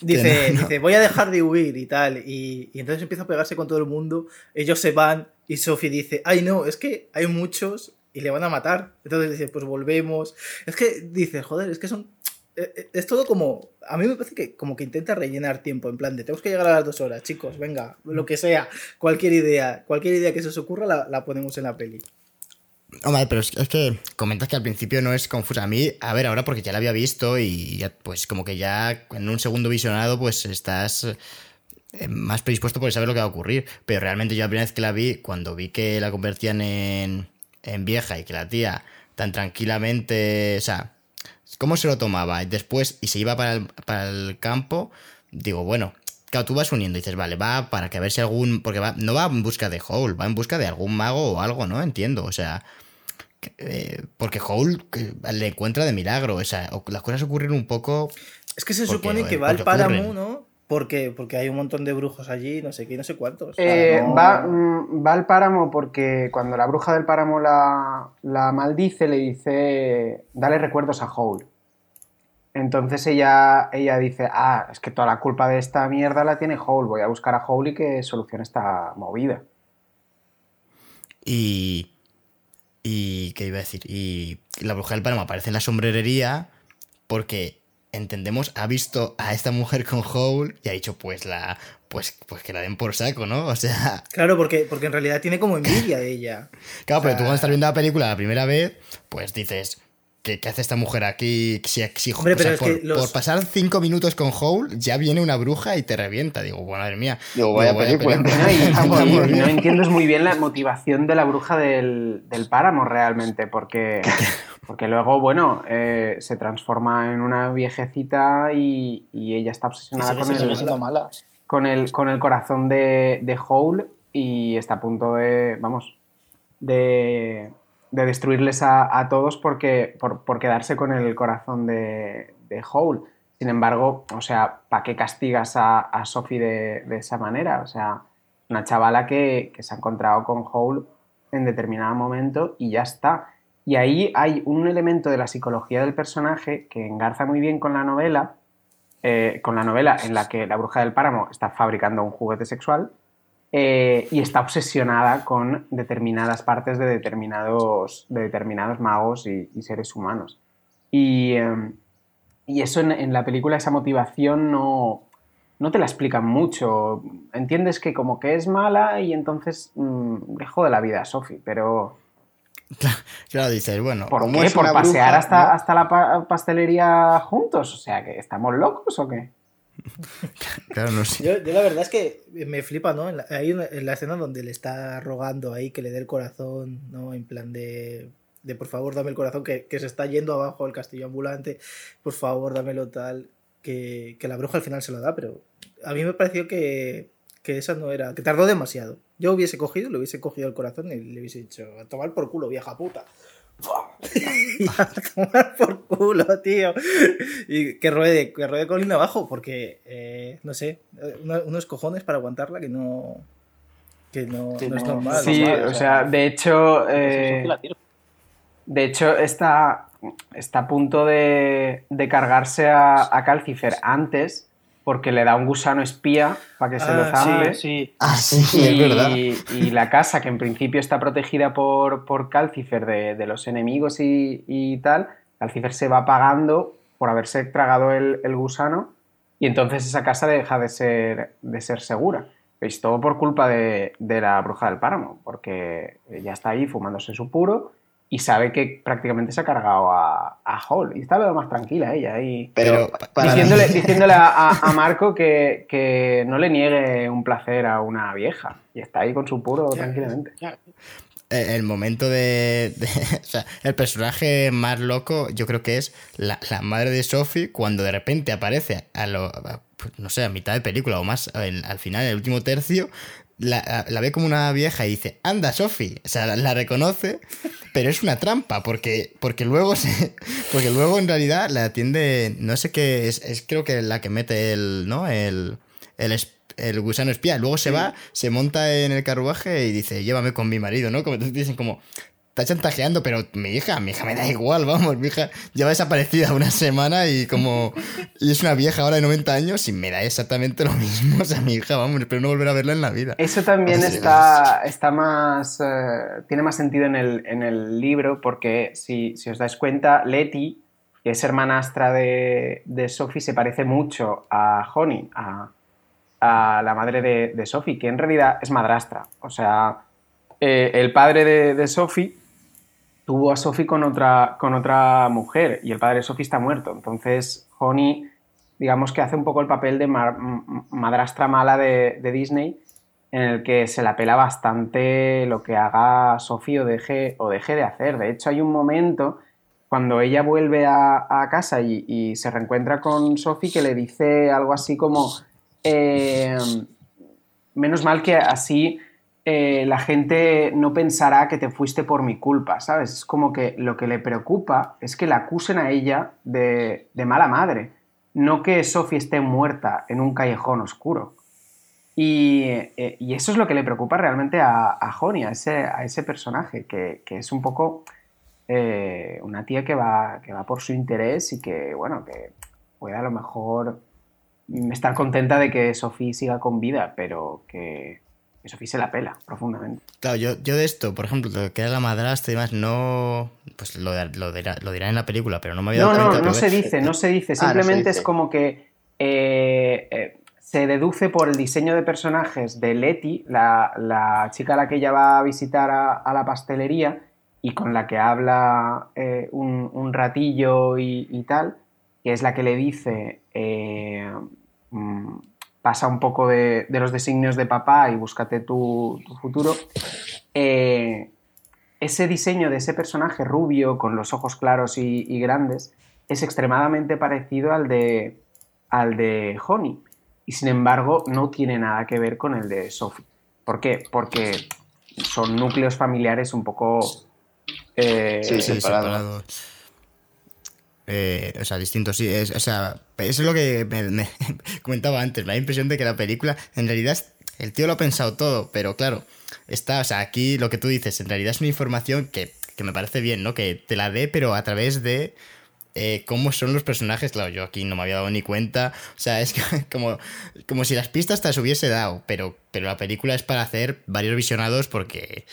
Dice, dice, voy a dejar de huir y tal. Y, entonces empieza a pegarse con todo el mundo. Ellos se van y Sophie dice, ay no, es que hay muchos y le van a matar. Entonces dice, pues volvemos. Es que dice, joder, es que son eh, eh, es todo como. A mí me parece que como que intenta rellenar tiempo, en plan de tenemos que llegar a las dos horas, chicos, venga, lo que sea, cualquier idea, cualquier idea que se os ocurra la, ponemos en la peli.
Hombre, pero es, que comentas que al principio no es confusa. A mí, a ver, ahora porque ya la había visto y ya, pues como que ya en un segundo visionado, pues estás eh, más predispuesto por saber lo que va a ocurrir. Pero realmente yo la primera vez que la vi, cuando vi que la convertían en, en vieja y que la tía tan tranquilamente, o sea, cómo se lo tomaba después y se iba para el, para el campo, digo, bueno, claro, tú vas uniendo y dices, vale, va para que a ver si algún. Porque va, no va en busca de Hole, va en busca de algún mago o algo, ¿no? Entiendo, o sea. Eh, porque Hole le encuentra de milagro, o sea, las cosas ocurren un poco.
Es que se supone que va al páramo, ¿no? Porque, porque hay un montón de brujos allí, no sé qué, no sé cuántos.
Eh, va, mm, va, al páramo porque cuando la bruja del páramo la, la maldice, le dice, dale recuerdos a Howl. Entonces ella, ella dice, ah, es que toda la culpa de esta mierda la tiene Howl, voy a buscar a Howl y que solucione esta movida.
Y... Y... ¿Qué iba a decir? Y la bruja del páramo aparece en la sombrerería porque entendemos, ha visto a esta mujer con Howl y ha dicho, pues la. Pues, pues que la den por saco, ¿no? O sea.
Claro, porque, porque en realidad tiene como envidia de ella.
Claro, pero tú cuando estás viendo la película la primera vez, pues dices. ¿Qué, hace esta mujer aquí? Si, si
Hombre, pero es
por,
que los-
por pasar cinco minutos con Hole, ya viene una bruja y te revienta. Digo, bueno, madre mía.
Digo, vaya película.
No, y- y
muy bien.
no entiendes muy bien la motivación de la bruja del, del páramo realmente, porque, porque luego, bueno, eh, se transforma en una viejecita y, y ella está obsesionada con el,
mala.
con el, con el corazón de, de Hole y está a punto de, vamos, de, de destruirles a, a todos porque, por, por quedarse con el corazón de, de Hole. Sin embargo, o sea, ¿para qué castigas a, a Sophie de, de esa manera? O sea, una chavala que, que se ha encontrado con Hole en determinado momento y ya está. Y ahí hay un elemento de la psicología del personaje que engarza muy bien con la novela, eh, con la novela en la que la bruja del páramo está fabricando un juguete sexual eh, y está obsesionada con determinadas partes de determinados, de determinados magos y, y seres humanos. Y, eh, y eso en, en la película, esa motivación no, no te la explican mucho. Entiendes que como que es mala y entonces mm, le jode la vida a Sophie, pero
Claro, dices, bueno,
¿por
como
qué? ¿Por pasear
bruja,
hasta,
¿no?
hasta la pa- pastelería juntos? O sea, que ¿estamos locos o qué?
Claro, no.
Yo, yo la verdad es que me flipa, ¿no? En la, hay una- en la escena donde le está rogando ahí que le dé el corazón, ¿no? En plan de, de por favor dame el corazón, que, que se está yendo abajo el castillo ambulante, por favor dámelo tal, que, que la bruja al final se lo da, pero a mí me pareció que, que esa no era, que tardó demasiado. Yo hubiese cogido, le hubiese cogido el corazón y le hubiese dicho, a tomar por culo, vieja puta. Y a tomar por culo, tío. Y que ruede, que ruede colina abajo, porque, eh, no sé, eh, una- unos cojones para aguantarla que no. que no,
Sí,
no es
no-
normal.
Sí,
normal,
o
o
sea,
sea,
de hecho, eh,
la tira.
de hecho está, está a punto de, de cargarse a, a Calcifer antes porque le da un gusano espía para que se lo
Ah,
zambe.
Sí,
Ah, sí, es verdad.
Y, y la casa, que en principio está protegida por, por Calcifer de, de los enemigos y, y tal, Calcifer se va apagando por haberse tragado el, el gusano y entonces esa casa deja de ser, de ser segura. Es todo por culpa de, de la bruja del páramo, porque ya está ahí fumándose su puro y sabe que prácticamente se ha cargado a, a Hall. Y está lo más tranquila ella ahí.
pero,
Diciéndole,
mí-
diciéndole a, a- a Marco que, que no le niegue un placer a una vieja. Y está ahí con su puro
Ya,
tranquilamente.
Eh, El momento de, de- O sea, el personaje más loco, yo creo que es la, la madre de Sophie cuando de repente aparece a lo. a, pues, no sé, a mitad de película o más, en- al final, en el último tercio. La, la ve como una vieja y dice, anda Sophie, o sea, la, la reconoce, pero es una trampa, porque, porque luego se, porque luego en realidad la atiende, no sé qué, es, es creo que la que mete el, ¿no? El, el, gusano espía. Luego se va, se monta en el carruaje y dice, llévame con mi marido, ¿no? Como te dicen como, está chantajeando, pero mi hija, mi hija me da igual, vamos, mi hija lleva desaparecida una semana y como, y es una vieja ahora de 90 años y me da exactamente lo mismo, o sea, mi hija, vamos, espero no volver a verla en la vida.
Eso también está, está más. eh, tiene más sentido en el, en el libro, porque si, si os dais cuenta, Letty, que es hermanastra de, de Sophie, se parece mucho a Honey, a, a la madre de, de Sophie, que en realidad es madrastra. O sea, eh, el padre de, de Sophie tuvo a Sophie con otra, con otra mujer y el padre de Sophie está muerto. Entonces, Honey, digamos que hace un poco el papel de madrastra mala de, Disney, en el que se la pela bastante lo que haga Sophie o deje, o deje de hacer. De hecho, hay un momento cuando ella vuelve a, casa y, y se reencuentra con Sophie que le dice algo así como, eh, menos mal que así eh, la gente no pensará que te fuiste por mi culpa, ¿sabes? Es como que lo que le preocupa es que la acusen a ella de, de mala madre, no que Sophie esté muerta en un callejón oscuro. Y, eh, y eso es lo que le preocupa realmente a, a Honey, a ese, a ese personaje, que, que es un poco eh, una tía que va, que va por su interés y que, bueno, que puede a lo mejor estar contenta de que Sophie siga con vida, pero que, que se la pela profundamente.
Claro, yo, yo de esto, por ejemplo, lo que era la madrastra y demás, no. Pues lo, lo, dirá, lo dirá en la película, pero no me había
No,
dado
no,
cuenta.
no
pero
se
ve-
dice, no se dice.
Ah, no se
Simplemente
dice.
es como que eh, eh, se deduce por el diseño de personajes de Letty, la, la chica a la que ella va a visitar a, a la pastelería, y con la que habla eh, un, ratillo y, tal, que es la que le dice, eh, mm, pasa un poco de, los designios de papá y búscate tu, futuro, eh, ese diseño de ese personaje rubio con los ojos claros y, grandes es extremadamente parecido al de, al de Honey. Y sin embargo, no tiene nada que ver con el de Sophie. ¿Por qué? Porque son núcleos familiares un poco
eh, sí, separados. Eh, o sea, distintos, sí. o sea, eso es lo que me, comentaba antes. Me la impresión de que la película, en realidad, el tío lo ha pensado todo, pero claro, está, o sea, aquí lo que tú dices, en realidad es una información que, que me parece bien, ¿no? Que te la dé, pero a través de eh, cómo son los personajes. Claro, yo aquí no me había dado ni cuenta. O sea, es como, como si las pistas te las hubiese dado, pero, pero la película es para hacer varios visionados porque,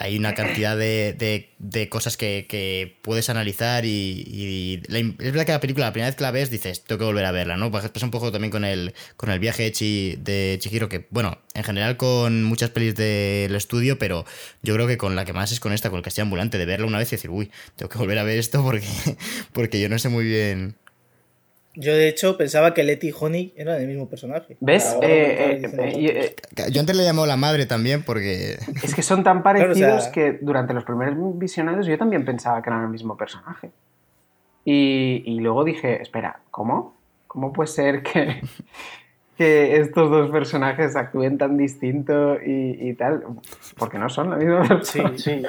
hay una cantidad de, de, cosas que, puedes analizar y, es verdad que la película, la primera vez que la ves, dices, tengo que volver a verla, ¿no? Pasa un poco también con el, con el viaje de, de Chihiro, que, bueno, en general con muchas pelis del estudio, pero yo creo que con la que más es con esta, con el castillo ambulante, de verla una vez y decir, uy, tengo que volver a ver esto porque, porque yo no sé muy bien
yo, de hecho, pensaba que Letty y Honey eran el mismo personaje.
¿Ves? Eh, eh,
eh, yo antes le llamó la madre también porque...
Es que son tan parecidos que durante los primeros visionarios yo también pensaba que eran el mismo personaje. Y, y luego dije, espera, ¿cómo? ¿Cómo puede ser que, que estos dos personajes actúen tan distinto y, tal, porque no son la misma persona.
Sí, sí.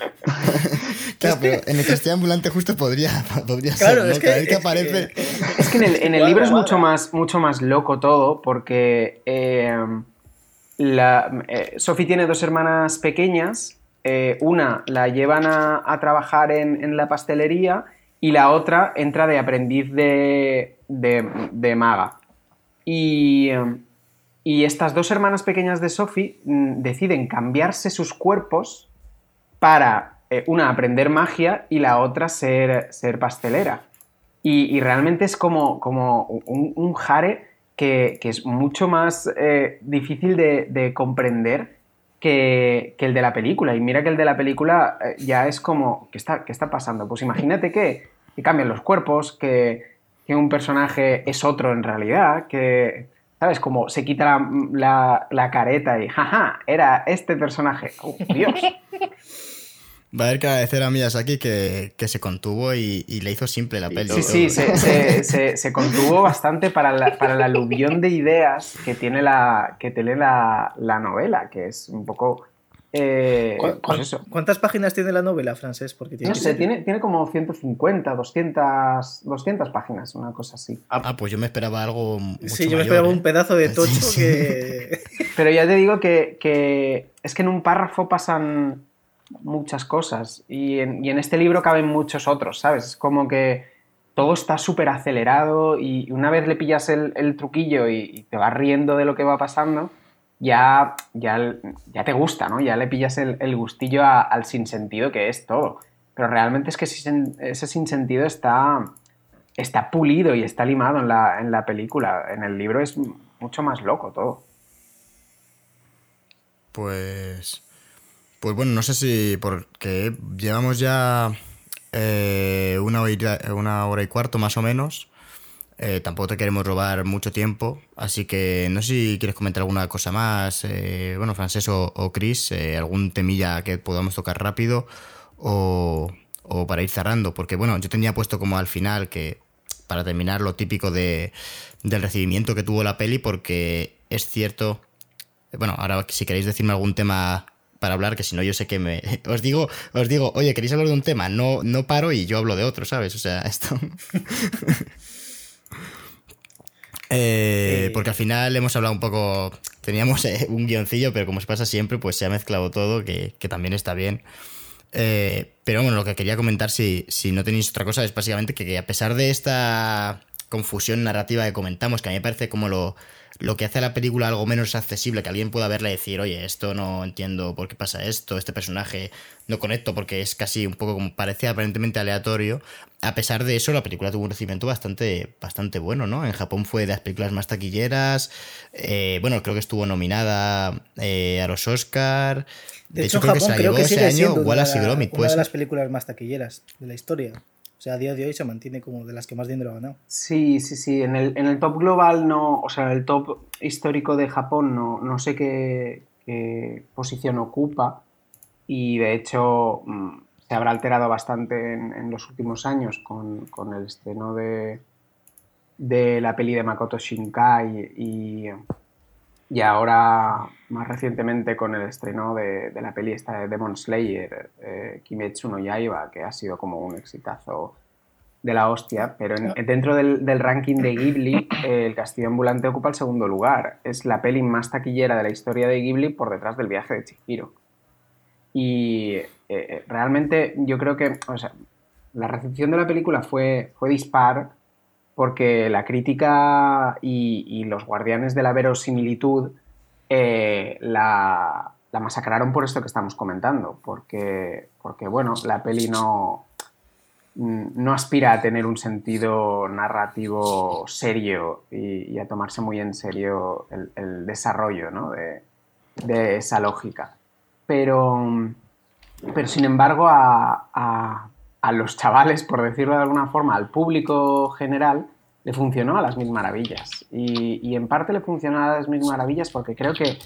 claro, pero en el castillo ambulante justo podría, podría ser, Es que, aparece...
Es que en el, libro es mucho más, mucho más loco todo, porque eh, la, eh, Sophie tiene dos hermanas pequeñas, eh, una la llevan a, trabajar en, la pastelería y la otra entra de aprendiz de, de maga. Em, y, estas dos hermanas pequeñas de Sophie mm, deciden cambiarse sus cuerpos para, eh, una, aprender magia y la otra ser, ser pastelera. Y, realmente es como, como un, jare que, es mucho más eh, difícil de, comprender que, el de la película. Y mira que el de la película eh, ya es como, ¿qué está, qué está pasando? Pues imagínate que, que cambian los cuerpos, que, que un personaje es otro en realidad, que, ¿sabes? Como se quita la, careta y, jaja, era este personaje. ¡Oh, Dios!
Va a haber que agradecer a Miyazaki que, que se contuvo y, le hizo simple la peli.
Sí, sí, se, contuvo bastante para la, para el aluvión de ideas que tiene la, que tiene la, la novela, que es un poco eh, pues
¿Cuántas páginas tiene la novela, francés? Porque
tiene no sé, tiene, tiene, como 150, 200, 200 páginas, una cosa así.
Ah, ah, pues yo me esperaba algo.
sí, yo me esperaba un ¿eh? pedazo de tocho que.
Pero ya te digo que, es que en un párrafo pasan muchas cosas y en, este libro caben muchos otros, ¿sabes? Es como que todo está súper acelerado y una vez le pillas el, truquillo y te vas riendo de lo que va pasando ya, ya, ya te gusta, ¿no? Ya le pillas el, gustillo al sinsentido que es todo. Pero realmente es que ese sinsentido está, está pulido y está limado en la, en la película. En el libro es mucho más loco todo.
Pues. Pues bueno, no sé si. Porque llevamos ya eh, una, una hora y cuarto más o menos. Eh, tampoco te queremos robar mucho tiempo, así que no sé si quieres comentar alguna cosa más, eh, bueno, Francés o, Chris, eh, algún temilla que podamos tocar rápido o, para ir cerrando, porque bueno, yo tenía puesto como al final que para terminar lo típico de, del recibimiento que tuvo la peli, porque es cierto, bueno, ahora si queréis decirme algún tema para hablar, que si no yo sé que me... Os digo, os digo, oye, ¿queréis hablar de un tema? No, no paro y yo hablo de otro, ¿sabes? O sea, esto... Eh, porque al final hemos hablado un poco. Teníamos eh, un guioncillo, pero como se pasa siempre, pues se ha mezclado todo, que, también está bien. Eh, pero bueno, lo que quería comentar, si, si no tenéis otra cosa, es básicamente que, a pesar de esta confusión narrativa que comentamos, que a mí me parece como lo, lo que hace a la película algo menos accesible, que alguien pueda verla y decir, oye, esto no entiendo por qué pasa esto, este personaje no conecto porque es casi un poco como parece aparentemente aleatorio. A pesar de eso, la película tuvo un recibimiento bastante, bastante bueno, ¿no? En Japón fue de las películas más taquilleras, eh, bueno, creo que estuvo nominada eh, a los Oscar.
De, hecho, creo Japón que creo que sigue siendo una, de las películas más taquilleras de la historia. O sea, a día de hoy se mantiene como de las que más dinero ha ganado.
Sí, sí, sí. En el, en el top global no, o sea, en el top histórico de Japón no, no sé qué, posición ocupa. Y de hecho mm, se habrá alterado bastante en, los últimos años con, con, el estreno de, de la peli de Makoto Shinkai y, y ahora, más recientemente, con el estreno de, la peli esta de Demon Slayer, eh, Kimetsu no Yaiba, que ha sido como un exitazo de la hostia, pero dentro del, ranking de Ghibli, El Castillo Ambulante ocupa el segundo lugar. Es la peli más taquillera de la historia de Ghibli por detrás del viaje de Chihiro. Y eh, eh, realmente yo creo que la recepción de la película fue, fue dispar porque la crítica y, los guardianes de la verosimilitud eh, la, masacraron por esto que estamos comentando, porque, porque bueno, la peli no, no aspira a tener un sentido narrativo serio y, a tomarse muy en serio el, desarrollo de, esa lógica. Pero, pero sin embargo, a, a los chavales, por decirlo de alguna forma, al público general, le funcionó a las mil maravillas. Y, en parte le funcionó a las mil maravillas porque creo que,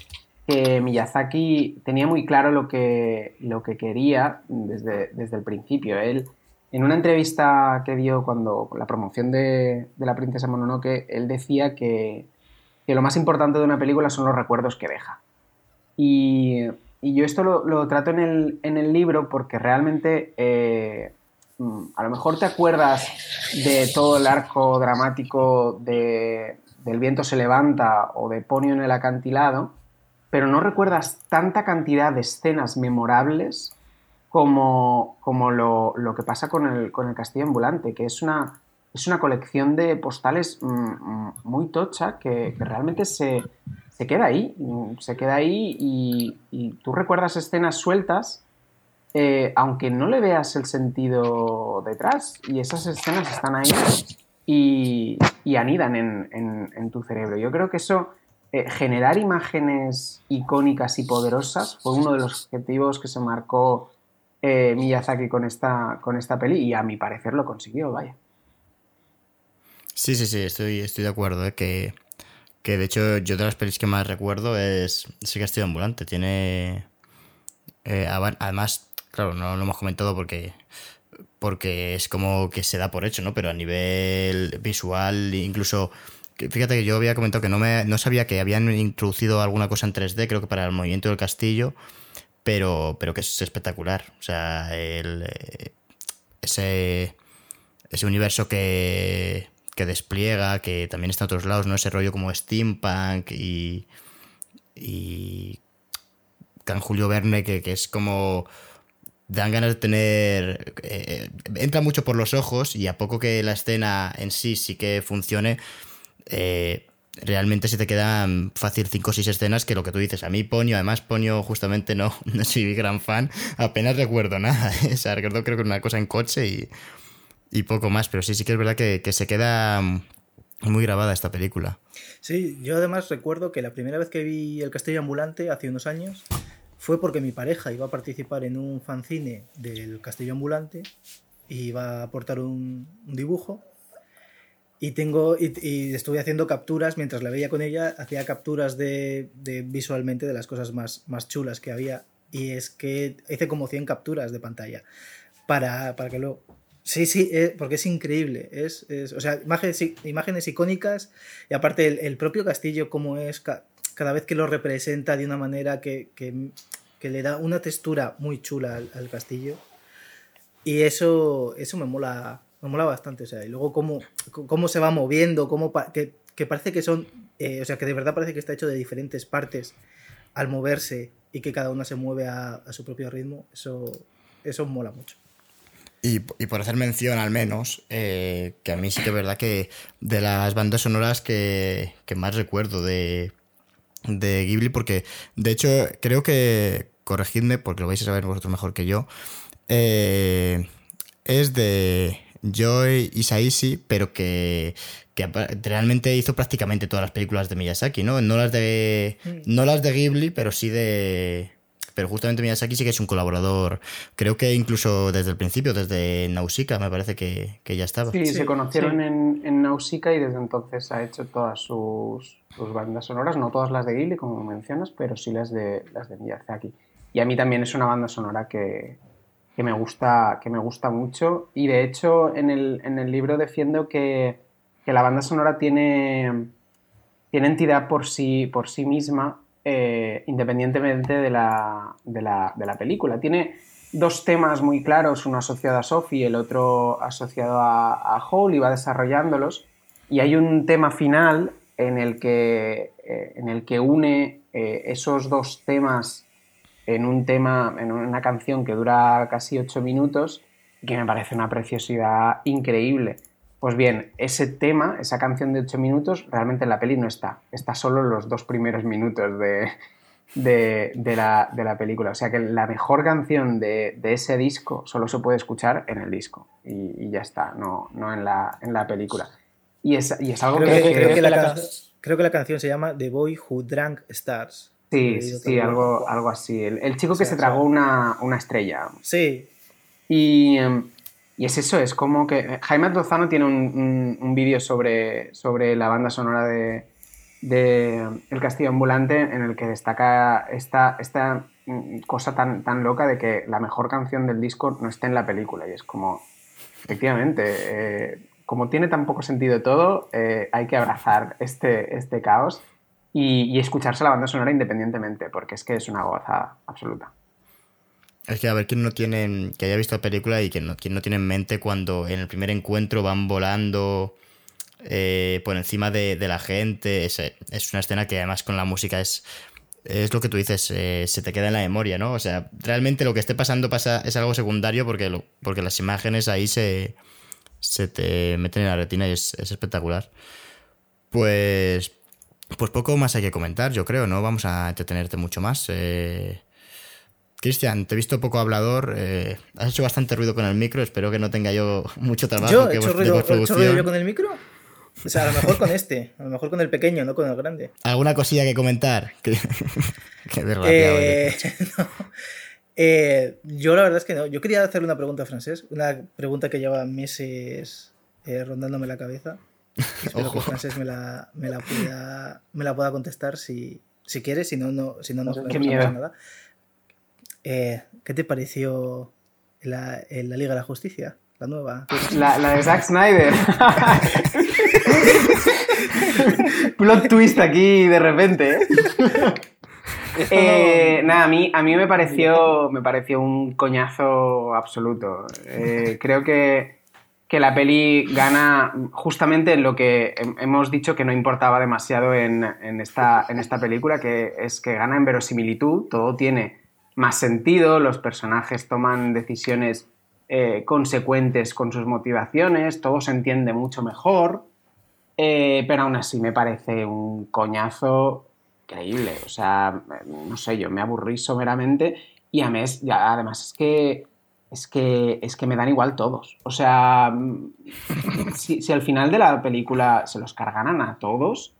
Miyazaki tenía muy claro lo que, lo que quería desde, desde, el principio. Él, en una entrevista que dio cuando la promoción de, la princesa Mononoke, él decía que, lo más importante de una película son los recuerdos que deja. Y, yo esto lo, trato en el, en el, libro porque realmente eh, Mm, a lo mejor te acuerdas de todo el arco dramático de del viento se levanta o de Ponio en el acantilado, pero no recuerdas tanta cantidad de escenas memorables como, como lo, que pasa con el, con el castillo ambulante, que es una, es una colección de postales mm, mm, muy tocha que, realmente se, queda ahí, se queda ahí y, y tú recuerdas escenas sueltas eh, aunque no le veas el sentido detrás, y esas escenas están ahí y, anidan en, tu cerebro. Yo creo que eso, eh, generar imágenes icónicas y poderosas, fue uno de los objetivos que se marcó eh, Miyazaki con esta, con esta peli, y a mi parecer lo consiguió, vaya.
Sí, sí, sí, estoy, estoy de acuerdo, que, que de hecho yo de las pelis que más recuerdo es ese castillo ambulante. Tiene... además, Claro, no lo hemos comentado porque porque es como que se da por hecho, ¿no? Pero a nivel visual, incluso fíjate que yo había comentado que no me no sabía que habían introducido alguna cosa en 3D, creo que para el movimiento del castillo, pero pero que es espectacular, o sea, el, ese ese universo que que despliega, que también está en otros lados, ¿no? Ese rollo como steampunk y y Can Julio Verne que, que es como dan ganas de tener... Eh, entra mucho por los ojos y a poco que la escena en sí sí que funcione, eh, realmente se te quedan fácil 5 o 6 escenas que lo que tú dices. A mí Ponio, además Ponio justamente no, no soy gran fan, apenas recuerdo nada. o sea, recuerdo creo que una cosa en coche y, y poco más, pero sí, sí que es verdad que, que se queda muy grabada esta película.
Sí, yo además recuerdo que la primera vez que vi El Castillo Ambulante hace unos años fue porque mi pareja iba a participar en un fanzine del Castillo Ambulante y iba a aportar un, dibujo. Y, tengo, y, estuve haciendo capturas mientras la veía con ella, hacía capturas de, visualmente de las cosas más, más chulas que había. Y es que hice como 100 capturas de pantalla para, para que luego... Sí, sí, eh, porque es increíble. Es, o sea, imágenes, imágenes icónicas y aparte el, propio castillo como es cada vez que lo representa de una manera que, le da una textura muy chula al, castillo. Y eso, eso me mola, me mola bastante. O sea, y luego cómo, cómo se va moviendo, cómo que, parece que son, eh, o sea, que de verdad parece que está hecho de diferentes partes al moverse y que cada una se mueve a, su propio ritmo. Eso, eso mola mucho.
Y, por hacer mención al menos, eh, que a mí sí que es verdad que de las bandas sonoras que, más recuerdo de, de Ghibli, porque de hecho creo que, corregidme porque lo vais a saber vosotros mejor que yo, eh, es de Joy Isaishi, pero que, que, realmente hizo prácticamente todas las películas de Miyazaki, ¿no? No las de, no las de Ghibli, pero sí de, pero justamente Miyazaki sí que es un colaborador, creo que incluso desde el principio, desde Nausicaa me parece que, ya estaba.
Sí, se conocieron En, en, Nausicaa y desde entonces ha hecho todas sus, bandas sonoras, no todas las de Ghibli, como mencionas, pero sí las de, las de Miyazaki. Y a mí también es una banda sonora que, me, gusta, que me gusta mucho y de hecho en el, en el libro defiendo que, que la banda sonora tiene, tiene entidad por sí, por sí misma eh, independientemente de la, de, la, de la, película. Tiene dos temas muy claros, uno asociado a Sophie y el otro asociado a, a y va desarrollándolos. Y hay un tema final en el que, eh, en el que une eh, esos dos temas en un tema, en una canción que dura casi ocho minutos, que me parece una preciosidad increíble. Pues bien, ese tema, esa canción de 8 minutos, realmente en la peli no está. Está solo los dos primeros minutos de, de, la, película. O sea que la mejor canción de, ese disco solo se puede escuchar en el disco. Y, ya está, no, no en, la, en la película. Y es, y es algo
creo que... creo, que la, creo que la canción se llama The Boy Who Drank Stars.
Sí, sí, algo, algo así. El, chico que se tragó una, una, estrella.
Sí.
Y... Em, y es eso, es como que Jaime Lozano tiene un, vídeo sobre, sobre la banda sonora de, El Castillo Ambulante en el que destaca esta, esta cosa tan, tan loca de que la mejor canción del disco no está en la película. Y es como, efectivamente, eh, como tiene tan poco sentido todo, eh, hay que abrazar este, este caos y, y escucharse la banda sonora independientemente, porque es que es una gozada absoluta.
Es que a ver quién no tiene, que haya visto la película y quién no, quién no tiene en mente cuando en el primer encuentro van volando eh, por encima de, la gente. Es, es, una escena que además con la música es, es lo que tú dices, eh, se te queda en la memoria, ¿no? O sea, realmente lo que esté pasando pasa, es algo secundario porque, porque las imágenes ahí se, se te meten en la retina y es, espectacular. Pues, pues poco más hay que comentar, yo creo, ¿no? Vamos a entretenerte mucho más. Eh, Cristian, te he visto poco hablador. Eh, has hecho bastante ruido con el micro. Espero que no tenga yo mucho trabajo.
¿Yo he hecho, ruido, yo con el micro? O sea, a lo mejor con este. A lo mejor con el pequeño, no con el grande.
¿Alguna cosilla que comentar? Qué
eh, eh, yo la verdad es que no. Yo quería hacerle una pregunta a Francés. Una pregunta que lleva meses rondándome la cabeza. Espero que Francés me la, me la, pueda, me la pueda contestar si, si quiere. Si no, no, si no, no, no nada. Eh, ¿Qué te pareció la, la, Liga de la Justicia? La nueva.
La, la de Zack Snyder. Plot twist aquí de repente. ¿eh? eh nada, a mí, a mí me, pareció, me pareció un coñazo absoluto. Eh, creo que, que, la peli gana justamente en lo que hemos dicho que no importaba demasiado en, en, esta, en esta película, que es que gana en verosimilitud, todo tiene más sentido, los personajes toman decisiones eh, consecuentes con sus motivaciones, todo se entiende mucho mejor, eh, pero aún así me parece un coñazo increíble. O sea, no sé, yo me aburrí someramente y a mes, ya, además es que, es, que, es que me dan igual todos. O sea, si, si al final de la película se los cargaran a todos,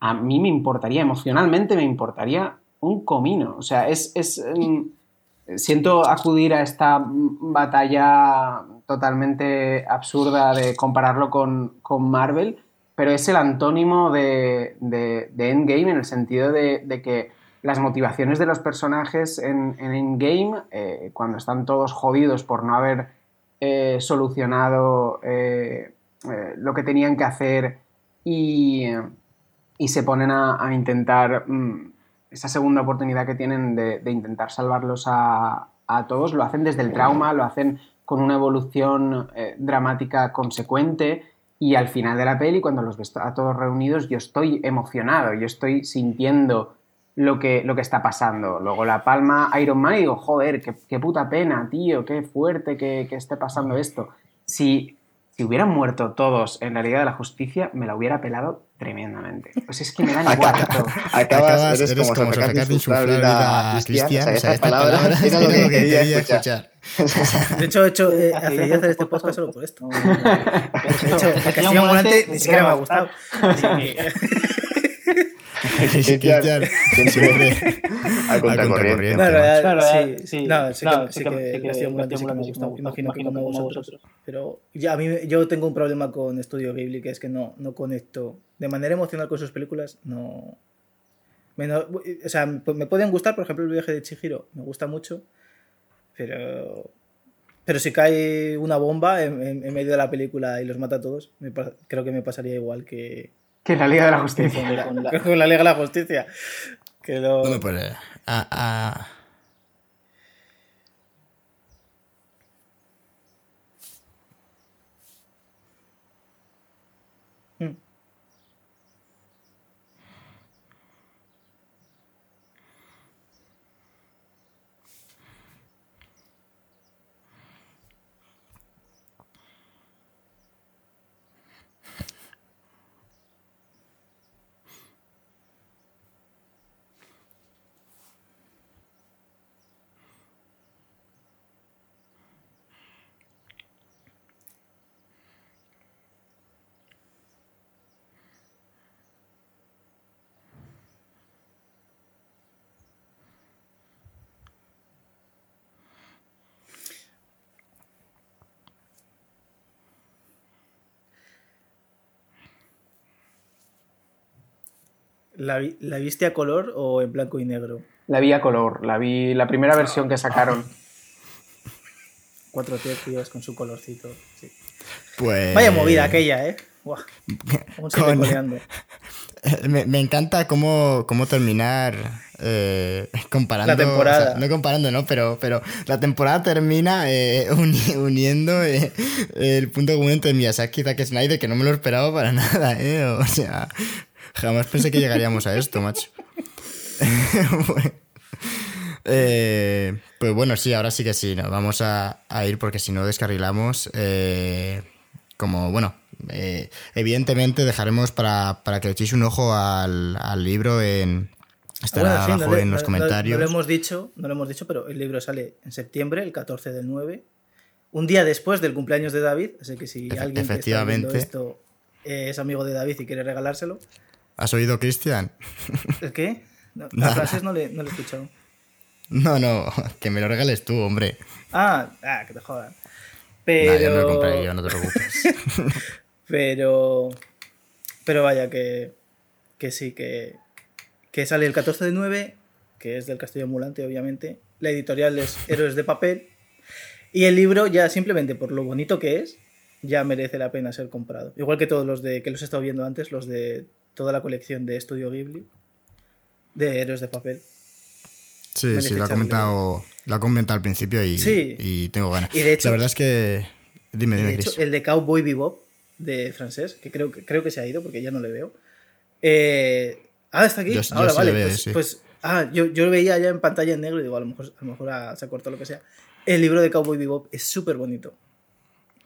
a mí me importaría, emocionalmente me importaría un comino. O sea, es, em, siento acudir a esta batalla totalmente absurda de compararlo con, Marvel, pero es el antónimo de, Endgame en el sentido de, que las motivaciones de los personajes en, Endgame, eh, cuando están todos jodidos por no haber eh, solucionado eh, lo que tenían que hacer y, se ponen a, intentar mm, esa segunda oportunidad que tienen de, intentar salvarlos a, todos, lo hacen desde el trauma, lo hacen con una evolución eh, dramática consecuente y al final de la peli, cuando los ves a todos reunidos, yo estoy emocionado, yo estoy sintiendo lo que, lo que está pasando. Luego la palma Iron Man digo, joder, qué, puta pena, tío, qué fuerte que, que esté pasando esto. Si si hubieran muerto todos en la Liga de la Justicia, me la hubiera pelado tremendamente. Pues es que me dan igual.
Acabas, eres, eres como, sacar de a Cristian. O sea, esta palabra era lo que quería escuchar.
De hecho, he hecho eh, hacer este podcast solo por esto. De hecho, el Castillo Ambulante ni siquiera me ha gustado.
Cristian siempre
a contracorriente.
Claro, sí, sí. No, sí que, sí que, me gustó. Imagino que como vosotros. Pero ya, a mí, yo tengo un problema con Estudio Ghibli, que es que no, no conecto de manera emocional con sus películas. No. o sea, me pueden gustar, por ejemplo, el viaje de Chihiro, me gusta mucho, pero pero si cae una bomba en, en, medio de la película y los mata a todos, me, creo que me pasaría igual que,
que la Liga de la Justicia.
Con la, con la Liga de la Justicia. Que lo...
No me puede. Ah, ah. ¿La, ¿La, viste a color o en blanco y negro?
La vi a color, la vi la primera versión que sacaron.
Cuatro tíos con su colorcito. Sí.
Pues...
Vaya movida aquella, ¿eh?
Con... me, me, encanta cómo, cómo terminar eh, comparando.
La temporada.
O sea, no comparando, ¿no? Pero, pero la temporada termina eh, uniendo eh, el punto común entre Miyazaki y Zack Snyder, que no me lo esperaba para nada, ¿eh? O sea, Jamás pensé que llegaríamos a esto, macho. Eh, pues bueno, sí, ahora sí que sí, nos vamos a, ir porque si no descarrilamos. Eh, como, bueno, eh, evidentemente dejaremos para, que echéis un ojo al, libro en. Estará abajo en los comentarios.
No, lo hemos dicho, no lo hemos dicho, pero el libro sale en septiembre, el 14 del 9, un día después del cumpleaños de David, así que si alguien que está viendo esto es amigo de David y quiere regalárselo,
¿Has oído, Cristian?
¿El qué? No, a frases no le, no le he escuchado.
No, no, que me lo regales tú, hombre.
Ah, ah que te jodan. Pero...
yo no lo compré yo, no te preocupes.
pero... Pero vaya, que, que sí, que, que sale el 14 de 9, que es del Castillo Ambulante, obviamente. La editorial es Héroes de Papel. Y el libro, ya simplemente por lo bonito que es, ya merece la pena ser comprado. Igual que todos los de que los he estado viendo antes, los de toda la colección de Estudio Ghibli de héroes de papel.
Sí, sí, lo ha comentado, lo ha comentado al principio y, y tengo ganas.
Y de hecho,
la verdad es que. Dime, dime,
de hecho, el de Cowboy Bebop de francés, que creo, creo que se ha ido porque ya no le veo. Eh, ah, está aquí. Ahora vale. pues, pues, ah, yo, yo lo veía ya en pantalla en negro y digo, a lo mejor, a lo mejor se ha cortado lo que sea. El libro de Cowboy Bebop es súper bonito.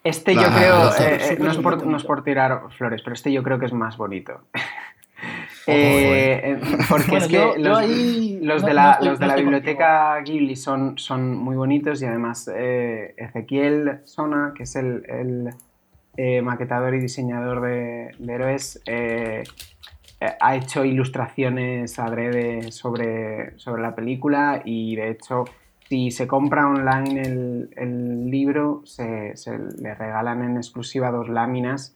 Este yo creo, eh, eh, no, es por, no, es por, tirar flores, pero este yo creo que es más bonito. Eh, porque es que los, de la, los de la biblioteca Ghibli son, son muy bonitos y además Ezequiel Sona, que es el, maquetador y diseñador de, de héroes, ha hecho ilustraciones adrede sobre, sobre la película y de hecho si se compra online el, libro, se, le regalan en exclusiva dos láminas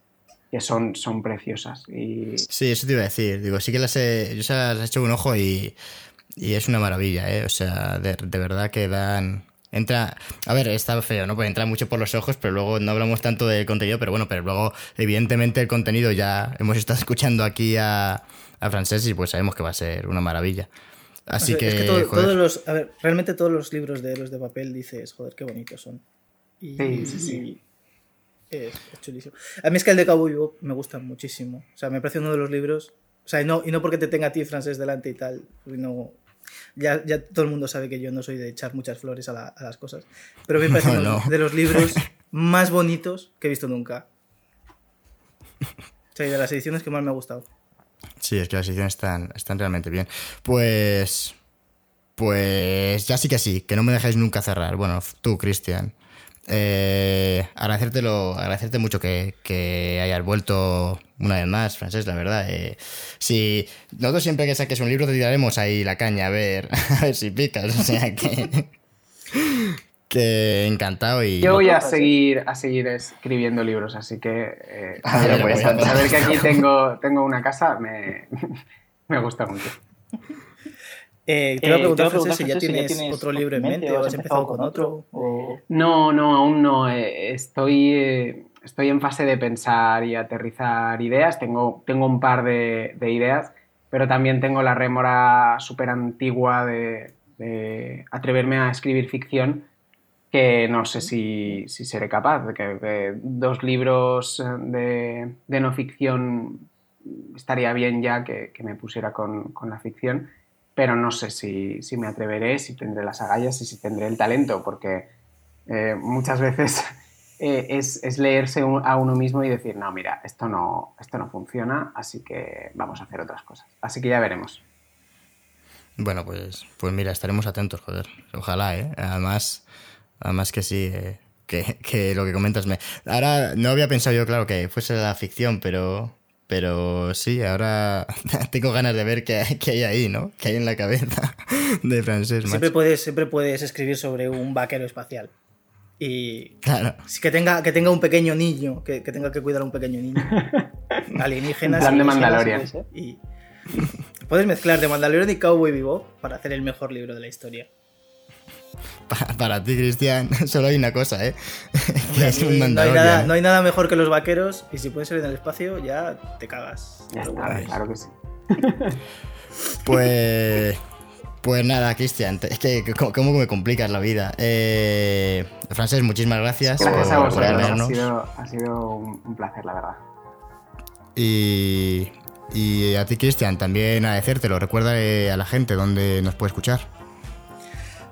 que son, son preciosas. Y...
Sí, eso te iba a decir. Digo, sí que las he, yo se las he hecho un ojo y, es una maravilla, ¿eh? O sea, de, verdad que dan... Entra, a ver, está feo, ¿no? Pues entra mucho por los ojos, pero luego no hablamos tanto de contenido, pero bueno, pero luego, evidentemente, el contenido ya hemos estado escuchando aquí a, a Francés y pues sabemos que va a ser una maravilla. Así que. Es que
todos los. A ver, realmente todos los libros de héroes de papel dices, joder, qué bonitos son.
Y, sí, sí, sí.
Es, chulísimo. A mí es que el de Cowboy Bob me gusta muchísimo. O sea, me parece uno de los libros O sea, y no, y no porque te tenga a ti francés delante y tal. No, ya, ya todo el mundo sabe que yo no soy de echar muchas flores a, la- a las cosas. Pero me parece
No,
uno
no.
de los libros más bonitos que he visto nunca. O sea, y de las ediciones que más me ha gustado.
Sí, es que las ediciones están, están realmente bien. Pues. Pues ya sí que sí, que no me dejáis nunca cerrar. Bueno, tú, Cristian. Eh, agradecértelo, agradecerte mucho que, que hayas vuelto una vez más, Francés, la verdad. Eh, si nosotros siempre que saques un libro te tiraremos ahí la caña a ver, a ver si picas. O sea que. Que encantado y.
Yo voy a seguir, a seguir escribiendo libros, así que eh,
Ah,
saber,
mira, pues,
saber que aquí tengo, tengo una casa me, me gusta mucho.
Eh, te iba a
Eh,
preguntar,
a
Francés, si ya tienes, otro libro en mente o has empezado con otro. o-
No, no, aún no. eh, Estoy, estoy en fase de pensar y aterrizar ideas. Tengo, tengo un par de, de ideas, pero también tengo la rémora súper antigua de, de atreverme a escribir ficción, que no sé si, si seré capaz. Que, que dos libros eh, de, de no ficción estaría bien ya que, que me pusiera con, con la ficción, pero no sé si, si me atreveré, si tendré las agallas y si tendré el talento, porque eh, muchas veces eh, es, es leerse a uno mismo y decir, no, mira, esto no, esto no funciona, así que vamos a hacer otras cosas. Así que ya veremos.
Bueno, pues, pues mira, estaremos atentos, joder. Ojalá, ¿eh? Además, además que sí, eh, que, que lo que comentas me... Ahora no había pensado yo, claro, que fuese la ficción, pero... Pero sí, ahora tengo ganas de ver qué, hay- qué hay ahí, ¿no? ¿Qué hay en la cabeza de francés,
Siempre
macho.
puedes, siempre puedes escribir sobre un vaquero espacial. Y
Claro.
sí, que tenga, que tenga un pequeño niño, que, que tenga que cuidar a un pequeño niño. Alienígenas.
En plan de Mandalorian.
Y puedes mezclar de Mandalorian y Cowboy Vivo para hacer el mejor libro de la historia.
Pa- para ti, Cristian, solo hay una cosa, ¿eh? que es un
no, hay nada,
¿eh?
no hay nada mejor que los vaqueros y si pueden ser en el espacio ya te cagas.
Ya está, claro que sí.
Pues. Pues nada, Cristian, es que cómo me complicas la vida. Eh, Francés, muchísimas gracias,
Gracias a
por, por
vosotros, ha sido, ha sido un, un placer, la verdad.
Y, y a ti, Cristian, también agradecértelo. Recuerda a la gente dónde nos puede escuchar.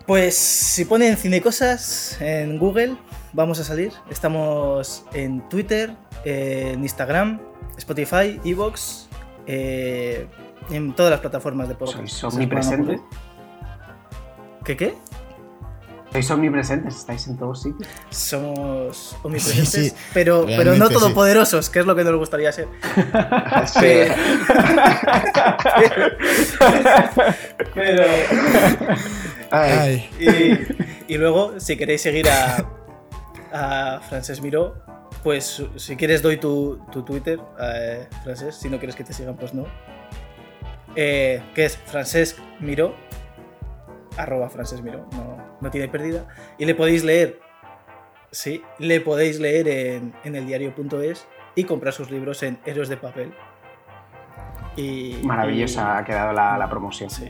Pues si ponen Cinecosas en Google, vamos a salir. Estamos en Twitter, en Instagram, Spotify, Evox, eh, en todas las plataformas de podcast.
Sois omnipresentes.
¿Qué qué?
Sois omnipresentes, estáis en todos sitios.
Somos omnipresentes,
Sí, sí,
pero, pero no
realmente sí.
todopoderosos, que es lo que nos gustaría ser.
Sí.
Pero,
Ay,
y, y luego, si queréis seguir a, a Francés Miró, pues si quieres doy tu, tu Twitter, eh, Francés, si no quieres que te sigan, pues no. Eh, que es Francesc Miró, arroba Francesc Miró, no, no tiene pérdida. Y le podéis leer, sí, le podéis leer en, en eldiario.es y comprar sus libros en Héroes de Papel. Y,
Maravillosa ha quedado la, la promoción.
sí.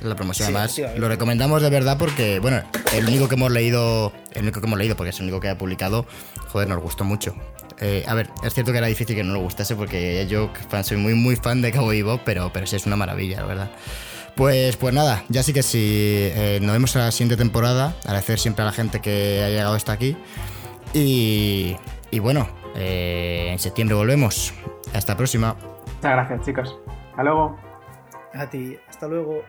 la promoción,
Sí,
además, lo recomendamos de verdad porque, bueno, el único que hemos leído, el único que hemos leído, porque es el único que ha publicado, joder, nos gustó mucho. Eh, a ver, es cierto que era difícil que no nos gustase porque yo fan- soy muy, muy fan de Cowboy Bob, pero, pero sí es una maravilla, la verdad. Pues, pues nada, ya sí que sí, eh, nos vemos en la siguiente temporada. Agradecer siempre a la gente que ha llegado hasta aquí. Y, y bueno, eh, en septiembre volvemos. Hasta la próxima.
Muchas gracias, chicos. Hasta luego.
A ti, hasta luego.